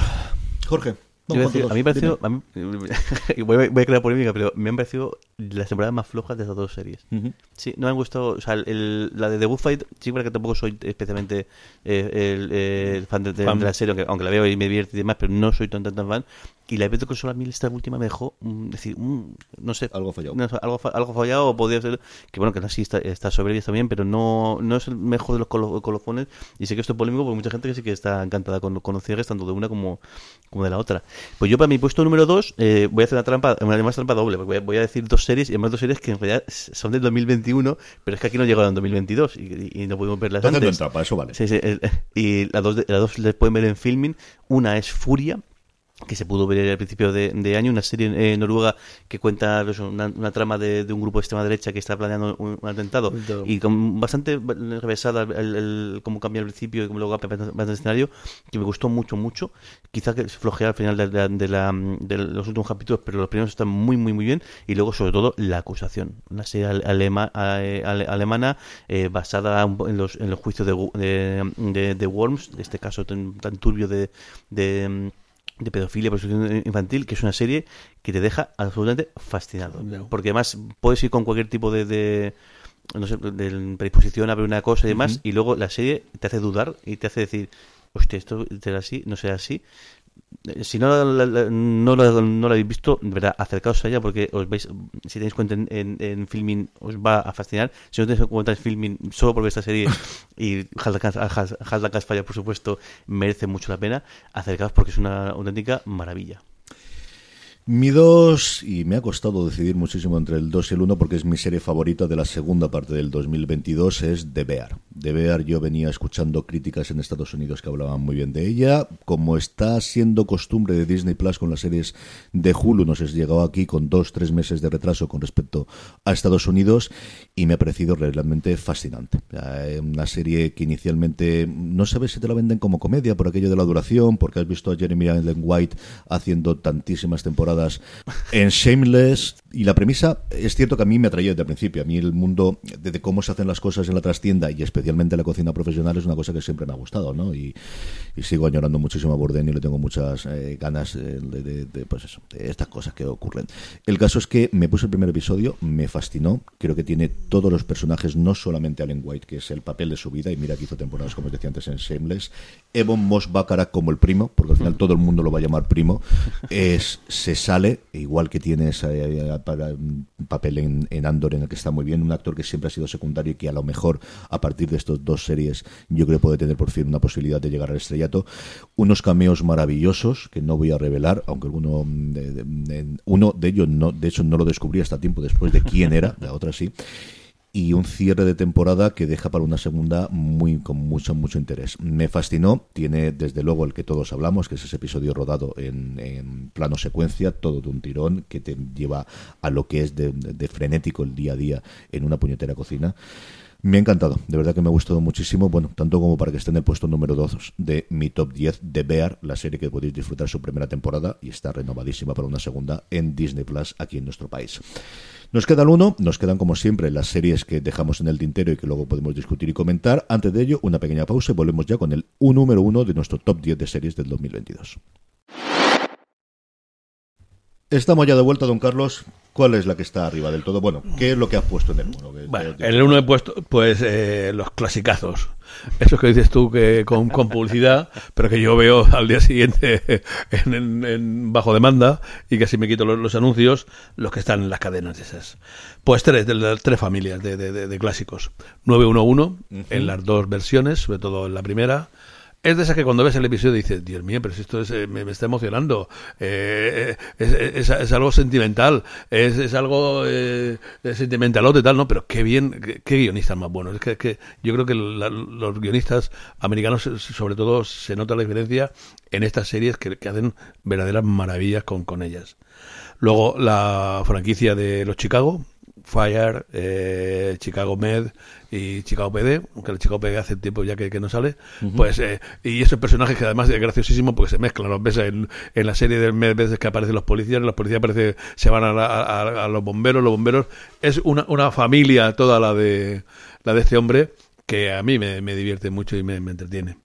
Jorge. Decir, a mí me ha parecido, a mí, voy, voy, a crear polémica, pero me han parecido las temporadas más flojas de esas dos series. Uh -huh. Sí, no me han gustado, o sea, el, la de The Good Fight, sí, que tampoco soy especialmente eh, el, el, fan, de, de, fan de, la serie, aunque, aunque, la veo y me divierte y demás, pero no soy tan tan, tan fan. Y la que solo a mí esta última me dejó mm, decir, mm, no sé, algo fallado. No, algo, algo fallado, o podría ser que bueno, que así está, está sobre bien, pero no, no es el mejor de los colo colofones. Y sé que esto es polémico porque mucha gente que sí que está encantada con, con los cierres, tanto de una como, como de la otra. Pues yo, para mi puesto número 2, eh, voy a hacer una trampa, una más trampa doble, voy a, voy a decir dos series, y además dos series que en realidad son del 2021, pero es que aquí no llegaron en 2022 y, y no podemos verlas Entonces antes. No trampa, eso vale. Sí, sí, y las dos, las dos les pueden ver en filming. Una es Furia, que se pudo ver al principio de, de año, una serie eh, noruega que cuenta pues, una, una, trama de, de, un grupo de extrema derecha que está planeando un, un atentado y con bastante revesada el, el, cómo cambia al principio y cómo luego va el escenario, que me gustó mucho, mucho. Quizá que se flojea al final de, de, de, la, de, los últimos capítulos, pero los primeros están muy, muy, muy bien. Y luego, sobre todo, La Acusación, una serie alema, ale, alemana eh, basada en los, en los juicios de, de, de, Worms, este caso tan, tan turbio de, de pedofilia, prostitución infantil, que es una serie que te deja absolutamente fascinado. No. Porque además puedes ir con cualquier tipo de, de no sé, de predisposición a ver una cosa y demás, uh -huh. y luego la serie te hace dudar y te hace decir, hostia, esto será así, no será así. Si no no, la, no la habéis visto, verdad, acercaos a ella porque os vais, si tenéis cuenta en, en, filming, os va a fascinar. Si no tenéis cuenta en filming, solo por ver esta serie y Hasla Fire, por supuesto, merece mucho la pena, acercaos porque es una auténtica maravilla. Mi 2, y me ha costado decidir muchísimo entre el 2 y el 1 porque es mi serie favorita de la segunda parte del 2022, es The Bear. The Bear yo venía escuchando críticas en Estados Unidos que hablaban muy bien de ella. Como está siendo costumbre de Disney Plus con las series de Hulu, nos has llegado aquí con dos, tres meses de retraso con respecto a Estados Unidos y me ha parecido realmente fascinante. Una serie que inicialmente no sabes si te la venden como comedia por aquello de la duración, porque has visto a Jeremy Allen White haciendo tantísimas temporadas en Shameless. Y la premisa es cierto que a mí me atraía desde el principio. A mí el mundo de, cómo se hacen las cosas en la trastienda y especialmente la cocina profesional es una cosa que siempre me ha gustado, ¿no? Y, y sigo añorando muchísimo a Bourdain y le tengo muchas eh, ganas de, de, de, pues eso, de estas cosas que ocurren. El caso es que me puse el primer episodio, me fascinó. Creo que tiene todos los personajes, no solamente Allen White, que es el papel de su vida, y mira que hizo temporadas, como os decía antes, en Shameless. Evan Moss Baccarat como el primo, porque al final todo el mundo lo va a llamar primo. Es, se sale, igual que tiene ese para, un papel en, en, Andor en el que está muy bien, un actor que siempre ha sido secundario y que a lo mejor a partir de estas dos series yo creo puede tener por fin una posibilidad de llegar al estrellato. Unos cameos maravillosos que no voy a revelar, aunque alguno de, de, de, uno de ellos no, de hecho no lo descubrí hasta tiempo después de quién era, la otra sí y un cierre de temporada que deja para una segunda muy con mucho mucho interés. Me fascinó, tiene desde luego el que todos hablamos, que es ese episodio rodado en, en plano secuencia, todo de un tirón que te lleva a lo que es de, de frenético el día a día en una puñetera cocina. Me ha encantado, de verdad que me ha gustado muchísimo, bueno, tanto como para que esté en el puesto número 2 de mi top 10 de Bear, la serie que podéis disfrutar su primera temporada y está renovadísima para una segunda en Disney Plus aquí en nuestro país. Nos queda el uno, nos quedan como siempre las series que dejamos en el tintero y que luego podemos discutir y comentar. Antes de ello, una pequeña pausa y volvemos ya con el un número uno de nuestro top 10 de series del 2022. Estamos ya de vuelta, don Carlos. ¿Cuál es la que está arriba del todo? Bueno, ¿qué es lo que has puesto en el uno? Que- Bueno, que- en el uno he puesto, pues, eh, los clasicazos. Esos que dices tú que con, con publicidad, pero que yo veo al día siguiente en, en- en bajo demanda y que así me quito los, los anuncios, los que están en las cadenas esas. Pues tres, de las tres familias de, de- de- de clásicos. 911, en las dos versiones, sobre todo en la primera. Es de esas que cuando ves el episodio dices, Dios mío, pero si esto es, eh, me, me está emocionando, eh, es, es- es algo sentimental, es, es algo eh, sentimentalote tal, ¿no? Pero qué bien, qué, guionistas más buenos. Es que, que yo creo que los guionistas americanos, eh, sobre todo, se nota la diferencia en estas series que, que hacen verdaderas maravillas con, con ellas. Luego la franquicia de los Chicago, Fire, eh, Chicago Med y Chicago PD, aunque el Chicago PD hace tiempo ya que, que no sale, pues eh, y esos personajes que además es graciosísimo porque se mezclan, los ves en, en la serie de Med veces que aparecen los policías, los policías parece se van a, la- a- a los bomberos, los bomberos es una, una familia toda la de la de este hombre que a mí me, me divierte mucho y me, me entretiene.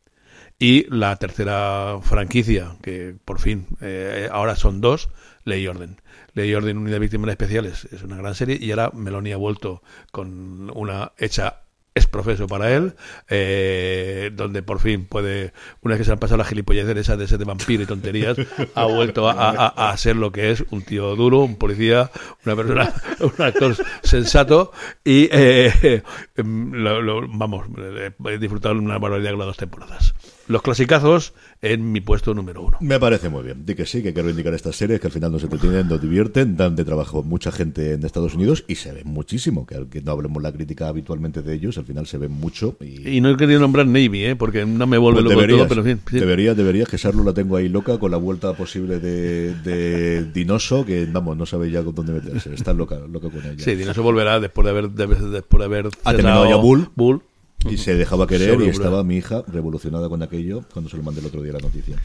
Y la tercera franquicia, que por fin, eh, ahora son dos, Ley y Orden. Ley Orden, Unidad de Víctimas Especiales, es una gran serie y ahora Meloni ha vuelto con una hecha es profeso para él, eh, donde por fin puede, una vez que se han pasado las gilipolleces de ser de vampiro y tonterías, ha vuelto a, a- a ser lo que es, un tío duro, un policía, una persona, un actor sensato y eh, em, lo- lo- vamos, eh, he disfrutado una barbaridad con las dos temporadas. Los clasicazos en mi puesto número uno. Me parece muy bien. Di que sí, que quiero indicar estas series que al final nos entretienen, nos divierten, dan de trabajo mucha gente en Estados Unidos y se ven muchísimo. Que aunque no hablemos la crítica habitualmente de ellos, al final se ven mucho. Y, Y no he querido nombrar Navy, ¿eh? porque no me vuelve Pues loco deberías, todo, pero en fin. sí. deberías, deberías, que Sarlo la tengo ahí loca con la vuelta posible de, de Dinoso, que vamos, no sabe ya con dónde meterse. Está loca, loca con ella. Sí, Dinoso volverá después de haber, de- después de haber Ha terminado ya Bull. Bull. Y se dejaba querer y estaba mi hija revolucionada con aquello cuando se lo mandé el otro día la noticia.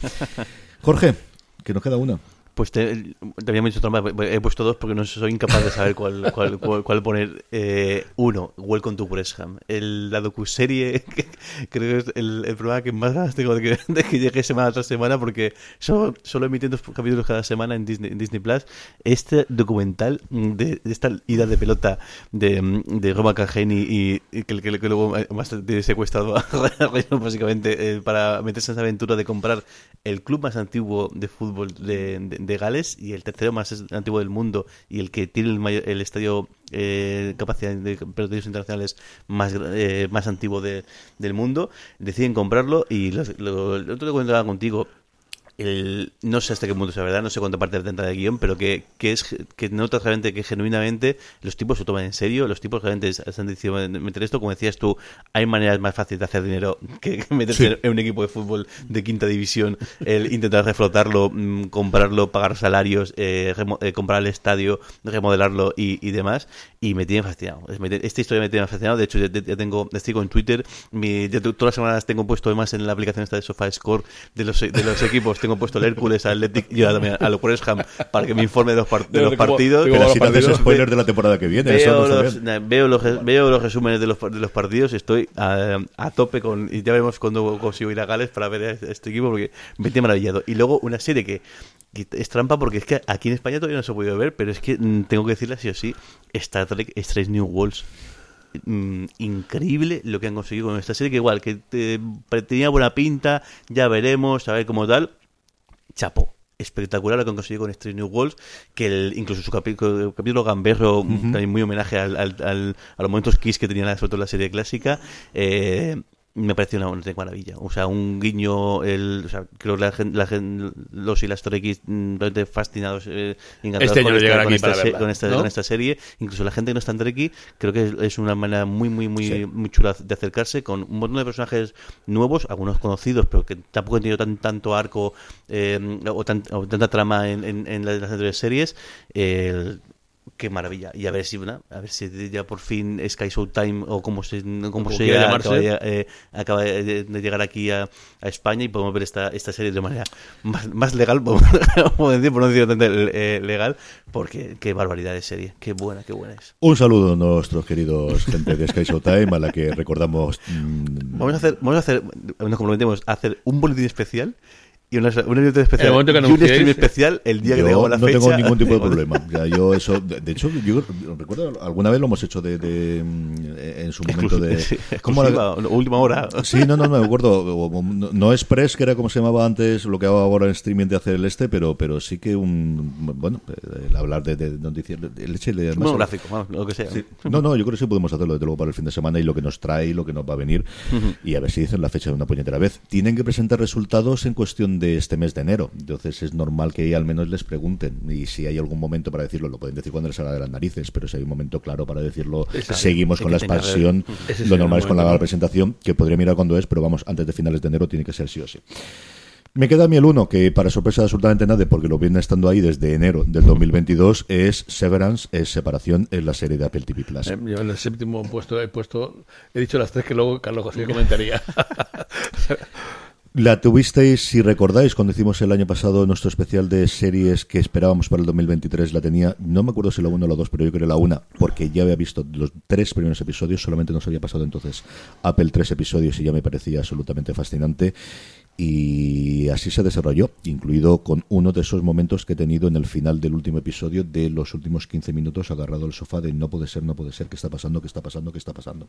Jorge, que nos queda una. Pues te, te había dicho otra más. He puesto dos porque no soy incapaz de saber cuál, cuál, cuál, cuál poner. Eh, uno, Welcome to Wrexham. El, la docuserie, que creo que es el, el programa que más ganas tengo de que, de que llegue semana tras semana porque solo, solo emiten dos capítulos cada semana en Disney, en Disney Plus. Este documental de, de esta ida de pelota de, de Roma Cageni y, que, que luego más tiene secuestrado a Reino básicamente eh, para meterse en esa aventura de comprar el club más antiguo de fútbol de, de, de Gales y el tercero más antiguo del mundo y el que tiene el, mayor, el estadio eh, capacidad de partidos internacionales más eh, más antiguo de, del mundo deciden comprarlo y lo, otro que comentaba contigo el, no sé hasta qué punto es la verdad, no sé cuánta parte tendrá de guion, pero que, que es que notas realmente que genuinamente los tipos se toman en serio, los tipos realmente están diciendo meter esto, como decías tú, hay maneras más fáciles de hacer dinero que, meterse sí. en un equipo de fútbol de quinta división, el intentar reflotarlo, mmm, comprarlo, pagar salarios, eh, eh, comprar el estadio, remodelarlo y, y, demás, y me tiene fascinado. Esta historia me tiene fascinado, de hecho ya, ya tengo, estoy con Twitter, mi, ya todas las semanas tengo puesto además en la aplicación esta de SofaScore de los, de los equipos tengo puesto el Hércules, al Athletic y al Wrexham para que me informe de los, par de los partidos. Pero así te haces spoiler de la temporada que viene. Veo, los, veo, los, veo los resúmenes de los, de los partidos, estoy a, a, tope con. Y ya veremos cuando consigo ir a Gales para ver este equipo porque me tiene maravillado. Y luego una serie que, que, es trampa porque es que aquí en España todavía no se ha podido ver, pero es que mm, tengo que decirle sí o sí: Star Trek Strange New Worlds. Mm, increíble lo que han conseguido con esta serie que igual que te, tenía buena pinta ya veremos a ver cómo tal chapo espectacular lo que han conseguido con Strange New Worlds, que el, incluso su capítulo, capítulo gamberro, uh -huh. también muy homenaje al, al, al, a los momentos Kiss que tenía sobre todo la serie clásica. Eh, me pareció una maravilla. O sea, un guiño, el, o sea, creo que la la los y las Torekis mm, realmente fascinados, eh, encantados Este con, verla, esta, ¿no? con esta serie. Incluso la gente que no está en Treki, creo que es, es una manera muy, muy, muy, Sí. muy chula de acercarse con un montón de personajes nuevos, algunos conocidos, pero que tampoco han tenido tan, tanto arco eh, o, tan- o tanta trama en, en- en las, las anteriores series. Eh, Qué maravilla. Y a ver si una- a ver si ya por fin Sky Showtime o como se, como Como se acaba, de, eh, acaba de, llegar aquí a, a España y podemos ver esta, esta serie de manera más, más legal, podemos decir, por no decir eh, legal, porque qué barbaridad de serie. Qué buena, qué buena es. Un saludo a nuestros queridos gente de Sky Showtime, a la que recordamos. mm, Vamos a hacer, vamos a hacer, nos comprometemos a hacer un boletín especial y una, un boletín especial el momento que y un stream especial el día que yo tengamos la no fecha. tengo ningún tipo de problema. Ya, yo eso, de, de hecho, yo recuerdo alguna vez lo hemos hecho de, de, en su momento de. Sí, ¿cómo exclusiva, última hora. Sí, no, no, no me acuerdo. No, no Express, que era como se llamaba antes, lo que hago ahora en streaming de hacer el este, pero, pero sí que un. Bueno, el hablar de, de noticias. El además- Monográfico, vamos, lo que sea. Sí. No, no, yo creo que sí podemos hacerlo desde luego para el fin de semana y lo que nos trae y lo que nos va a venir. Y a ver si dicen la fecha de una puñetera vez. Tienen que presentar resultados en cuestión de este mes de enero. Entonces es normal que al menos les pregunten. Y si hay algún momento para decirlo, lo pueden decir cuando les salga de las narices, pero si hay un momento claro para decirlo, Exacto. seguimos con la expansión. Sí Lo normal el es con la presentación, que podría mirar cuándo es, pero vamos, antes de finales de enero tiene que ser sí o sí. Me queda a mí el uno, que para sorpresa de absolutamente nadie, porque lo viene estando ahí desde enero del 2022, es Severance, es separación en la serie de Apple TV Plus. Eh, yo en el séptimo puesto he puesto, he dicho las tres que luego Carlos José comentaría. La tuvisteis, si recordáis, cuando hicimos el año pasado nuestro especial de series que esperábamos para el 2023, la tenía, no me acuerdo si la 1 o la 2, pero yo creo la 1, porque ya había visto los tres primeros episodios, solamente nos había pasado entonces Apple tres episodios y ya me parecía absolutamente fascinante. Y así se desarrolló, incluido con uno de esos momentos que he tenido en el final del último episodio de los últimos 15 minutos agarrado al sofá de no puede ser, no puede ser, qué está pasando, qué está pasando, qué está pasando.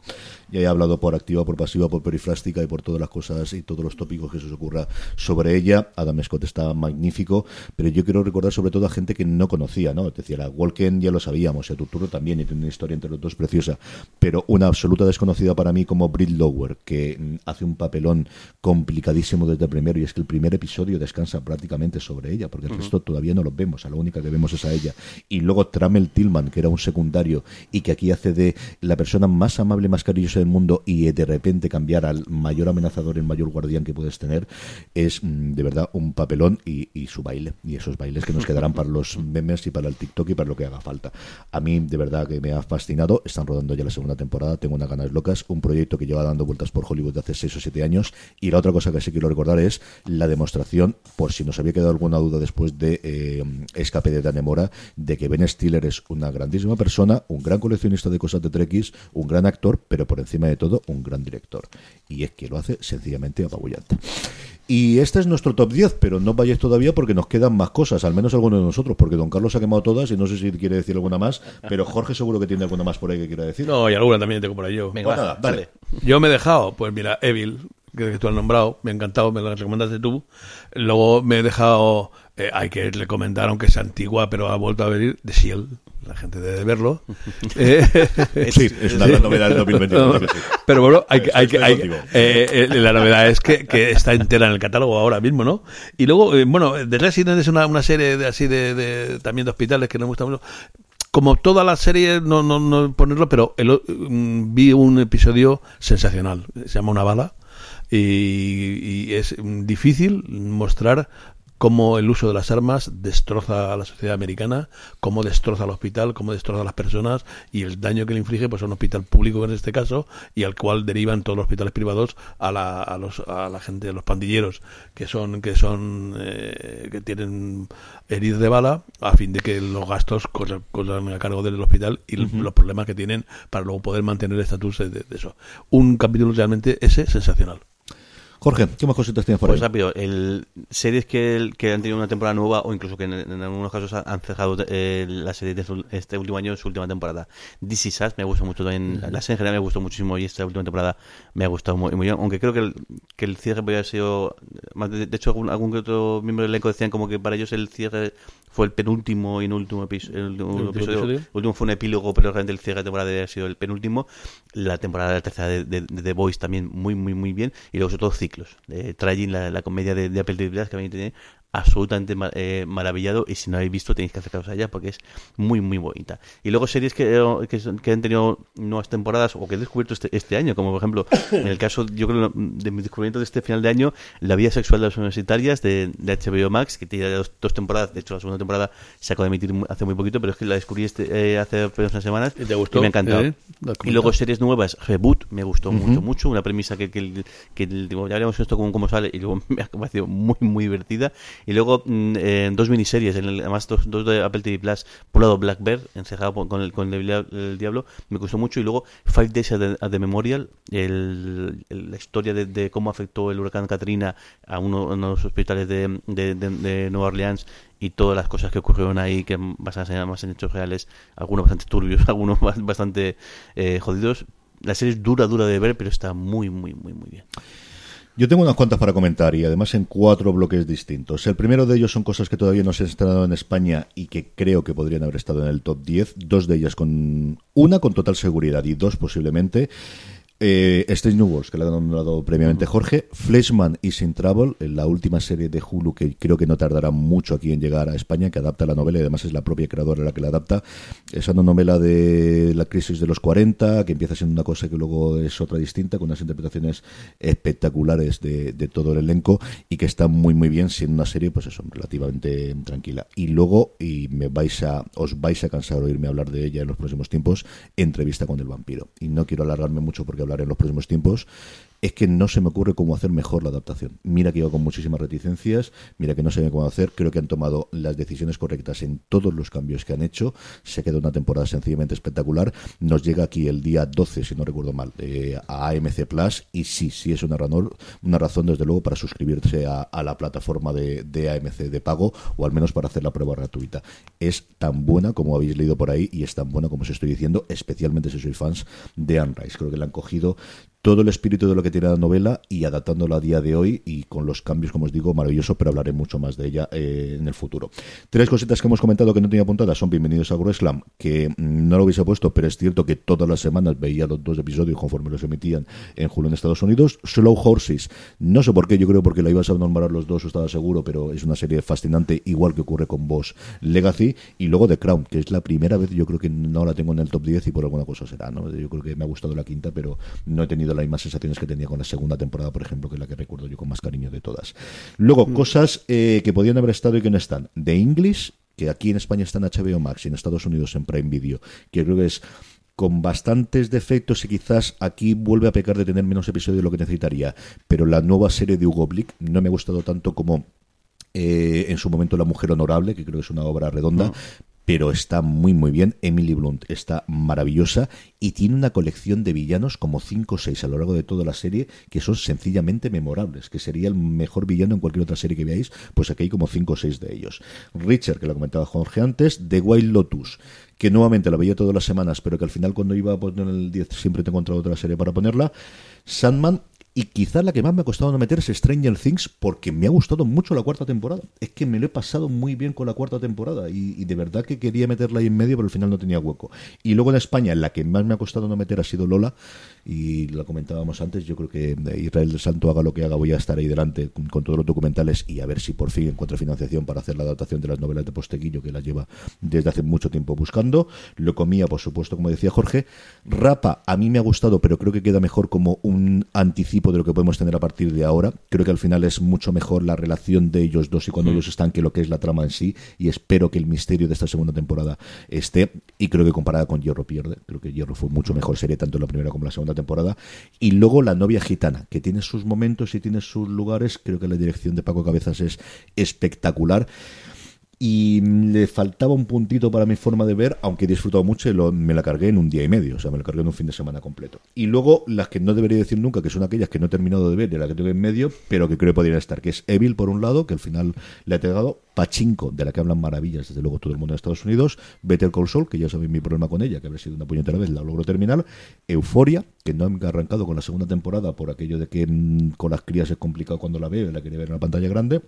Ya he hablado por activa, por pasiva, por perifrástica y por todas las cosas y todos los tópicos que se os ocurra sobre ella. Adam Scott está magnífico, pero yo quiero recordar sobre todo a gente que no conocía, ¿no? Es decir, a Walken ya lo sabíamos, a Turturro también, y tiene una historia entre los dos preciosa, pero una absoluta desconocida para mí como Brit Lower, que hace un papelón complicadísimo desde el primero, y es que el primer episodio descansa prácticamente sobre ella, porque el resto todavía no lo vemos, a la única que vemos es a ella. Y luego Tramel Tillman, que era un secundario, y que aquí hace de la persona más amable, más cariñosa del mundo, y eh, de repente cambiar al mayor amenazador, el mayor guardián que puedes tener, es mm, de verdad un papelón y, y su baile, y esos bailes que nos quedarán para los memes y para el TikTok y para lo que haga falta. A mí, de verdad, que me ha fascinado. Están rodando ya la segunda temporada, tengo unas ganas locas. Un proyecto que lleva dando vueltas por Hollywood de hace 6 o 7 años. Y la otra cosa que sí quiero recordar es la demostración, por si nos había quedado alguna duda después de eh, Escape de Danemora, de que Ben Stiller es una grandísima persona, un gran coleccionista de cosas de Trekkies, un gran actor, pero por encima de todo, un gran director. Y es que lo hace sencillamente apabullante. Y este es nuestro top 10, pero no vayáis todavía porque nos quedan más cosas, al menos algunos de nosotros, porque Don Carlos ha quemado todas y no sé si quiere decir alguna más, pero Jorge seguro que tiene alguna más por ahí que quiera decir. no, y alguna también tengo por ahí yo. Venga, Pues va, nada, dale. Yo me he dejado, pues mira, Evil, que tú has nombrado, me ha encantado, me la recomendaste tú. Luego me he dejado, eh, hay que recomendar, aunque es antigua, pero ha vuelto a venir, The Shield. La gente debe verlo. Eh, Sí, es una gran novedad del 2021. creo que sí. Pero bueno, hay hay hay- eh, eh, la novedad es que, que está entera en el catálogo ahora mismo, ¿no? Y luego, eh, bueno, The Resident es una, una serie de, así de, de- también de hospitales que nos gusta mucho. Como toda la serie, no, no, no ponerlo, pero el mm, vi un episodio sensacional. Se llama Una bala. Y, y es difícil mostrar cómo el uso de las armas destroza a la sociedad americana, cómo destroza al hospital, cómo destroza a las personas y el daño que le inflige pues a un hospital público en este caso y al cual derivan todos los hospitales privados a la, a los, a la gente, a los pandilleros que son que son eh, que tienen heridas de bala a fin de que los gastos corran, corran a cargo del hospital y los problemas que tienen para luego poder mantener el estatus de, de eso. Un capítulo realmente ese sensacional. Jorge, ¿qué más cositas tienes por Pues ahí? rápido, el, series que, que han tenido una temporada nueva o incluso que en, en algunos casos han cerrado eh, la serie de su- este último año, su última temporada. Is Us me gustó mucho también, la serie en general me gustó muchísimo y esta última temporada me ha gustado muy, muy bien, aunque creo que el, que el cierre podría haber sido, más de, de hecho algún, algún otro miembro del elenco decían como que para ellos el cierre fue el penúltimo y último, episo- el último ¿El último episodio. episodio? El último fue un epílogo, pero realmente el cierre de temporada ha sido el penúltimo. La temporada de la tercera de, de, de The Voice también muy, muy, muy bien. Y luego, sobre todo, ciclos. Tragic, la, la comedia de, de Apple TV que a mí tiene absolutamente eh, maravillado. Y si no habéis visto, tenéis que acercaros a ella porque es muy, muy bonita. Y luego, series que, eh, que, que han tenido nuevas temporadas o que he descubierto este, este año, como por ejemplo, en el caso, yo creo, de mi descubrimiento de este final de año, La vida sexual de las universitarias de, de HBO Max, que tiene dos, dos temporadas. De hecho, la segunda temporada se acaba de emitir hace muy poquito, pero es que la descubrí este, eh, hace apenas unas semanas ¿Y te gustó? me ha encantado. ¿Eh? ¿Lo has y luego series nuevas, Reboot, me gustó mucho, mucho. Una premisa que, que, que ya veremos esto cómo, cómo sale y luego me ha parecido muy, muy divertida. Y luego mm, eh, dos miniseries, en el- además dos, dos de Apple TV Plus. Por lado, Black Bear, encerrado con el, con el, dia- el diablo, me gustó mucho. Y luego Five Days at the, at the Memorial, el- la historia de, cómo afectó el huracán Katrina a uno, de los hospitales de, de, Nueva Orleans y todas las cosas que ocurrieron ahí, que basadas en, más en hechos reales, algunos bastante turbios, algunos ba- bastante eh, jodidos. La serie es dura, dura de ver, pero está muy, muy, muy, muy bien. Yo tengo unas cuantas para comentar y además en cuatro bloques distintos. El primero de ellos son cosas que todavía no se han estrenado en España y que creo que podrían haber estado en el top 10. Dos de ellas con una con total seguridad y dos posiblemente. Eh, Strange New Worlds, que le ha nombrado previamente Jorge, Fleshman y Sin Travel, la última serie de Hulu que creo que no tardará mucho aquí en llegar a España, que adapta la novela y además es la propia creadora la que la adapta. Es una novela de la crisis de los 40, que empieza siendo una cosa que luego es otra distinta, con unas interpretaciones espectaculares de, de todo el elenco y que está muy muy bien siendo una serie pues eso, relativamente tranquila. Y luego, y me vais a, os vais a cansar de oírme hablar de ella en los próximos tiempos, entrevista con el vampiro. Y no quiero alargarme mucho porque hablaré en los próximos tiempos. Es que no se me ocurre cómo hacer mejor la adaptación. Mira que iba con muchísimas reticencias, mira que no sé cómo hacer. Creo que han tomado las decisiones correctas en todos los cambios que han hecho. Se queda una temporada sencillamente espectacular. Nos llega aquí el día 12, si no recuerdo mal, eh, a AMC Plus. Y sí, sí es una razón, una razón desde luego para suscribirse a, la plataforma de, de AMC de pago o al menos para hacer la prueba gratuita. Es tan buena como habéis leído por ahí y es tan buena como os estoy diciendo, especialmente si sois fans de Anne Rice. Creo que le han cogido todo el espíritu de lo que tiene la novela y adaptándolo a día de hoy y con los cambios, como os digo, maravilloso, pero hablaré mucho más de ella eh, en el futuro. Tres cositas que hemos comentado que no tenía apuntadas son Bienvenidos a Groeslam, que mm, no lo hubiese puesto, pero es cierto que todas las semanas veía los dos episodios conforme los emitían en Hulu en Estados Unidos. Slow Horses, no sé por qué, yo creo porque la ibas a nombrar los dos, estaba seguro, pero es una serie fascinante, igual que ocurre con Boss Legacy. Y luego The Crown, que es la primera vez, yo creo que no la tengo en el top 10 y por alguna cosa será, ¿no? Yo creo que me ha gustado la quinta, pero no he tenido las mismas sensaciones que tenía con la segunda temporada, por ejemplo, que es la que recuerdo yo con más cariño de todas. Luego, cosas eh, que podían haber estado y que no están. The English, que aquí en España está en HBO Max y en Estados Unidos en Prime Video, que creo que es con bastantes defectos y quizás aquí vuelve a pecar de tener menos episodios de lo que necesitaría. Pero la nueva serie de Hugo Blick no me ha gustado tanto como eh, en su momento La Mujer Honorable, que creo que es una obra redonda. Pero está muy muy bien. Emily Blunt está maravillosa y tiene una colección de villanos como 5 o 6 a lo largo de toda la serie que son sencillamente memorables, que sería el mejor villano en cualquier otra serie que veáis, pues aquí hay como 5 o 6 de ellos. Richard, que lo comentaba Jorge antes, The Wild Lotus, que nuevamente la veía todas las semanas, pero que al final cuando iba a poner el 10 siempre te he encontrado otra serie para ponerla. Sandman y quizás la que más me ha costado no meter es Stranger Things porque me ha gustado mucho la cuarta temporada. Es que me lo he pasado muy bien con la cuarta temporada y, y de verdad que quería meterla ahí en medio, pero al final no tenía hueco. Y luego en España, la que más me ha costado no meter ha sido Lola y lo comentábamos antes. Yo creo que Israel del Santo haga lo que haga, voy a estar ahí delante con, con todos los documentales y a ver si por fin encuentro financiación para hacer la adaptación de las novelas de Posteguillo que las lleva desde hace mucho tiempo buscando. Lo comía, por supuesto, como decía Jorge. Rapa, a mí me ha gustado, pero creo que queda mejor como un anticipo de lo que podemos tener a partir de ahora. Creo que al final es mucho mejor la relación de ellos dos y cuando ellos están que lo que es la trama en sí. Y espero que el misterio de esta segunda temporada esté. Y creo que comparada con Hierro pierde. Creo que Hierro fue mucho mejor serie, tanto en la primera como en la segunda temporada. Y luego La novia gitana, que tiene sus momentos y tiene sus lugares. Creo que la dirección de Paco Cabezas es espectacular y le faltaba un puntito para mi forma de ver, aunque he disfrutado mucho y lo- me la cargué en un día y medio, o sea, me la cargué en un fin de semana completo. Y luego las que no debería decir nunca, que son aquellas que no he terminado de ver y las que tengo en medio, pero que creo que podrían estar, que es Evil por un lado, que al final le ha pegado, Pachinko, de la que hablan maravillas desde luego todo el mundo en Estados Unidos, Better Call Saul, que ya sabéis mi problema con ella, que habrá sido una puñetera vez, la logro terminar, Euforia, que no he arrancado con la segunda temporada por aquello de que mm, con las crías es complicado cuando la veo la quería ver en la pantalla grande,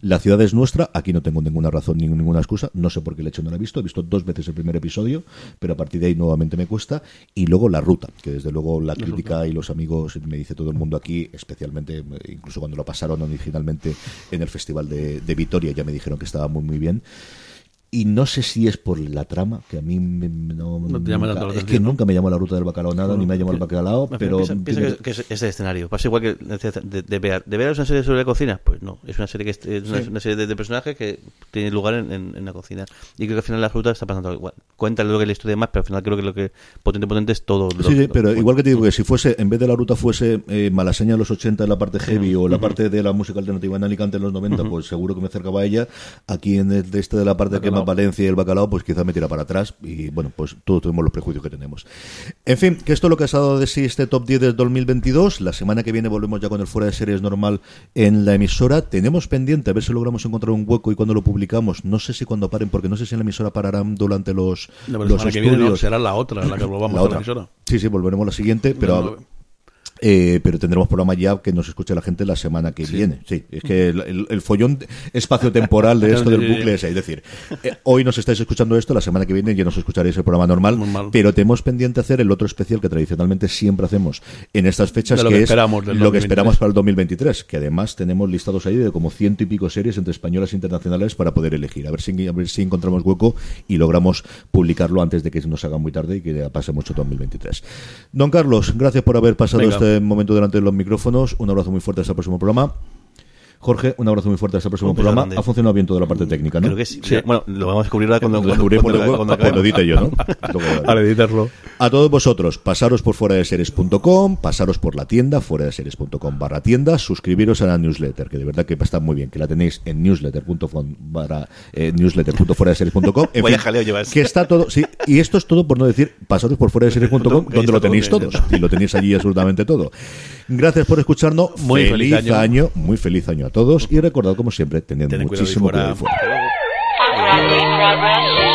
La ciudad es nuestra, aquí no tengo ninguna razón ni ninguna excusa, no sé por qué el hecho no lo he visto, he visto dos veces el primer episodio, pero a partir de ahí nuevamente me cuesta. Y luego la ruta, que desde luego la crítica y los amigos, me dice todo el mundo aquí, especialmente, incluso cuando lo pasaron originalmente en el Festival de, de Vitoria, ya me dijeron que estaba muy muy bien y no sé si es por la trama, que a mí no, te llama nunca, la es que nunca me llamó la ruta del bacalao nada, ni me ha llamado el bacalao, pero... Piensa, piensa que, es, que es, es el escenario. Pasa igual que de, de, ver. ¿De ver es una serie sobre la cocina? Pues no, es una serie que es, es una, Sí. una serie de, de personajes que tiene lugar en, en, en la cocina. Y creo que al final la ruta está pasando igual. Cuenta lo que la historia más, pero al final creo que lo que potente potente es todo. lo- Sí, sí, lo- pero bueno, igual que te digo que si fuese, en vez de la ruta fuese eh, Malasaña en los 80 en la parte heavy o la parte de la música alternativa en Alicante en los 90, pues seguro que me acercaba a ella. Aquí en este de la parte que Valencia y el bacalao, pues quizás me tira para atrás y bueno, pues todos tenemos los prejuicios que tenemos. En fin, que esto es lo que ha dado de sí este top 10 del 2022. La semana que viene volvemos ya con el fuera de series normal en la emisora. Tenemos pendiente a ver si logramos encontrar un hueco y cuando lo publicamos. No sé si cuando paren, porque no sé si en la emisora pararán durante los, La los semana que viene no, estudios. será la otra, la que volvamos La a la emisora. Sí, sí, volveremos a la siguiente, pero, No, no. Eh, pero tendremos programa ya que nos escuche la gente la semana que viene. Sí, es que el, el- el follón espacio-temporal de esto del bucle es, es decir, eh, hoy nos estáis escuchando esto, la semana que viene ya nos escucharéis el programa normal, Normal. pero tenemos pendiente hacer el otro especial que tradicionalmente siempre hacemos en estas fechas, que, que es lo que 2023. esperamos para el 2023, que además tenemos listados ahí de como ciento y pico series entre españolas e internacionales para poder elegir. A ver si, a ver si encontramos hueco y logramos publicarlo antes de que nos haga muy tarde y que ya pase mucho 2023. Don Carlos, gracias por haber pasado Venga. este momento delante de los micrófonos. Un abrazo muy fuerte hasta el próximo programa. Jorge, un abrazo muy fuerte hasta el próximo programa. grande. Ha funcionado bien toda la parte técnica, ¿no? Creo que sí. Bueno, lo vamos a descubrir ahora cuando, Lo cuando, cuando- cuando cuando edite yo, ¿no? Al editarlo. A todos vosotros, pasaros por fuera de series.com, pasaros por la tienda, fuera de series.com barra tienda, suscribiros a la newsletter, que de verdad que está muy bien, que la tenéis en newsletter.com barra eh, newsletter.fuera de series.com. Que está todo, sí, y esto es todo por no decir pasaros por fuera de series.com, donde lo tenéis todo, todos, y lo tenéis allí absolutamente todo. Gracias por escucharnos, Muy feliz año. muy feliz año a todos, y recordad como siempre, tened cuidado ahí muchísimo fuera. cuidado ahí fuera.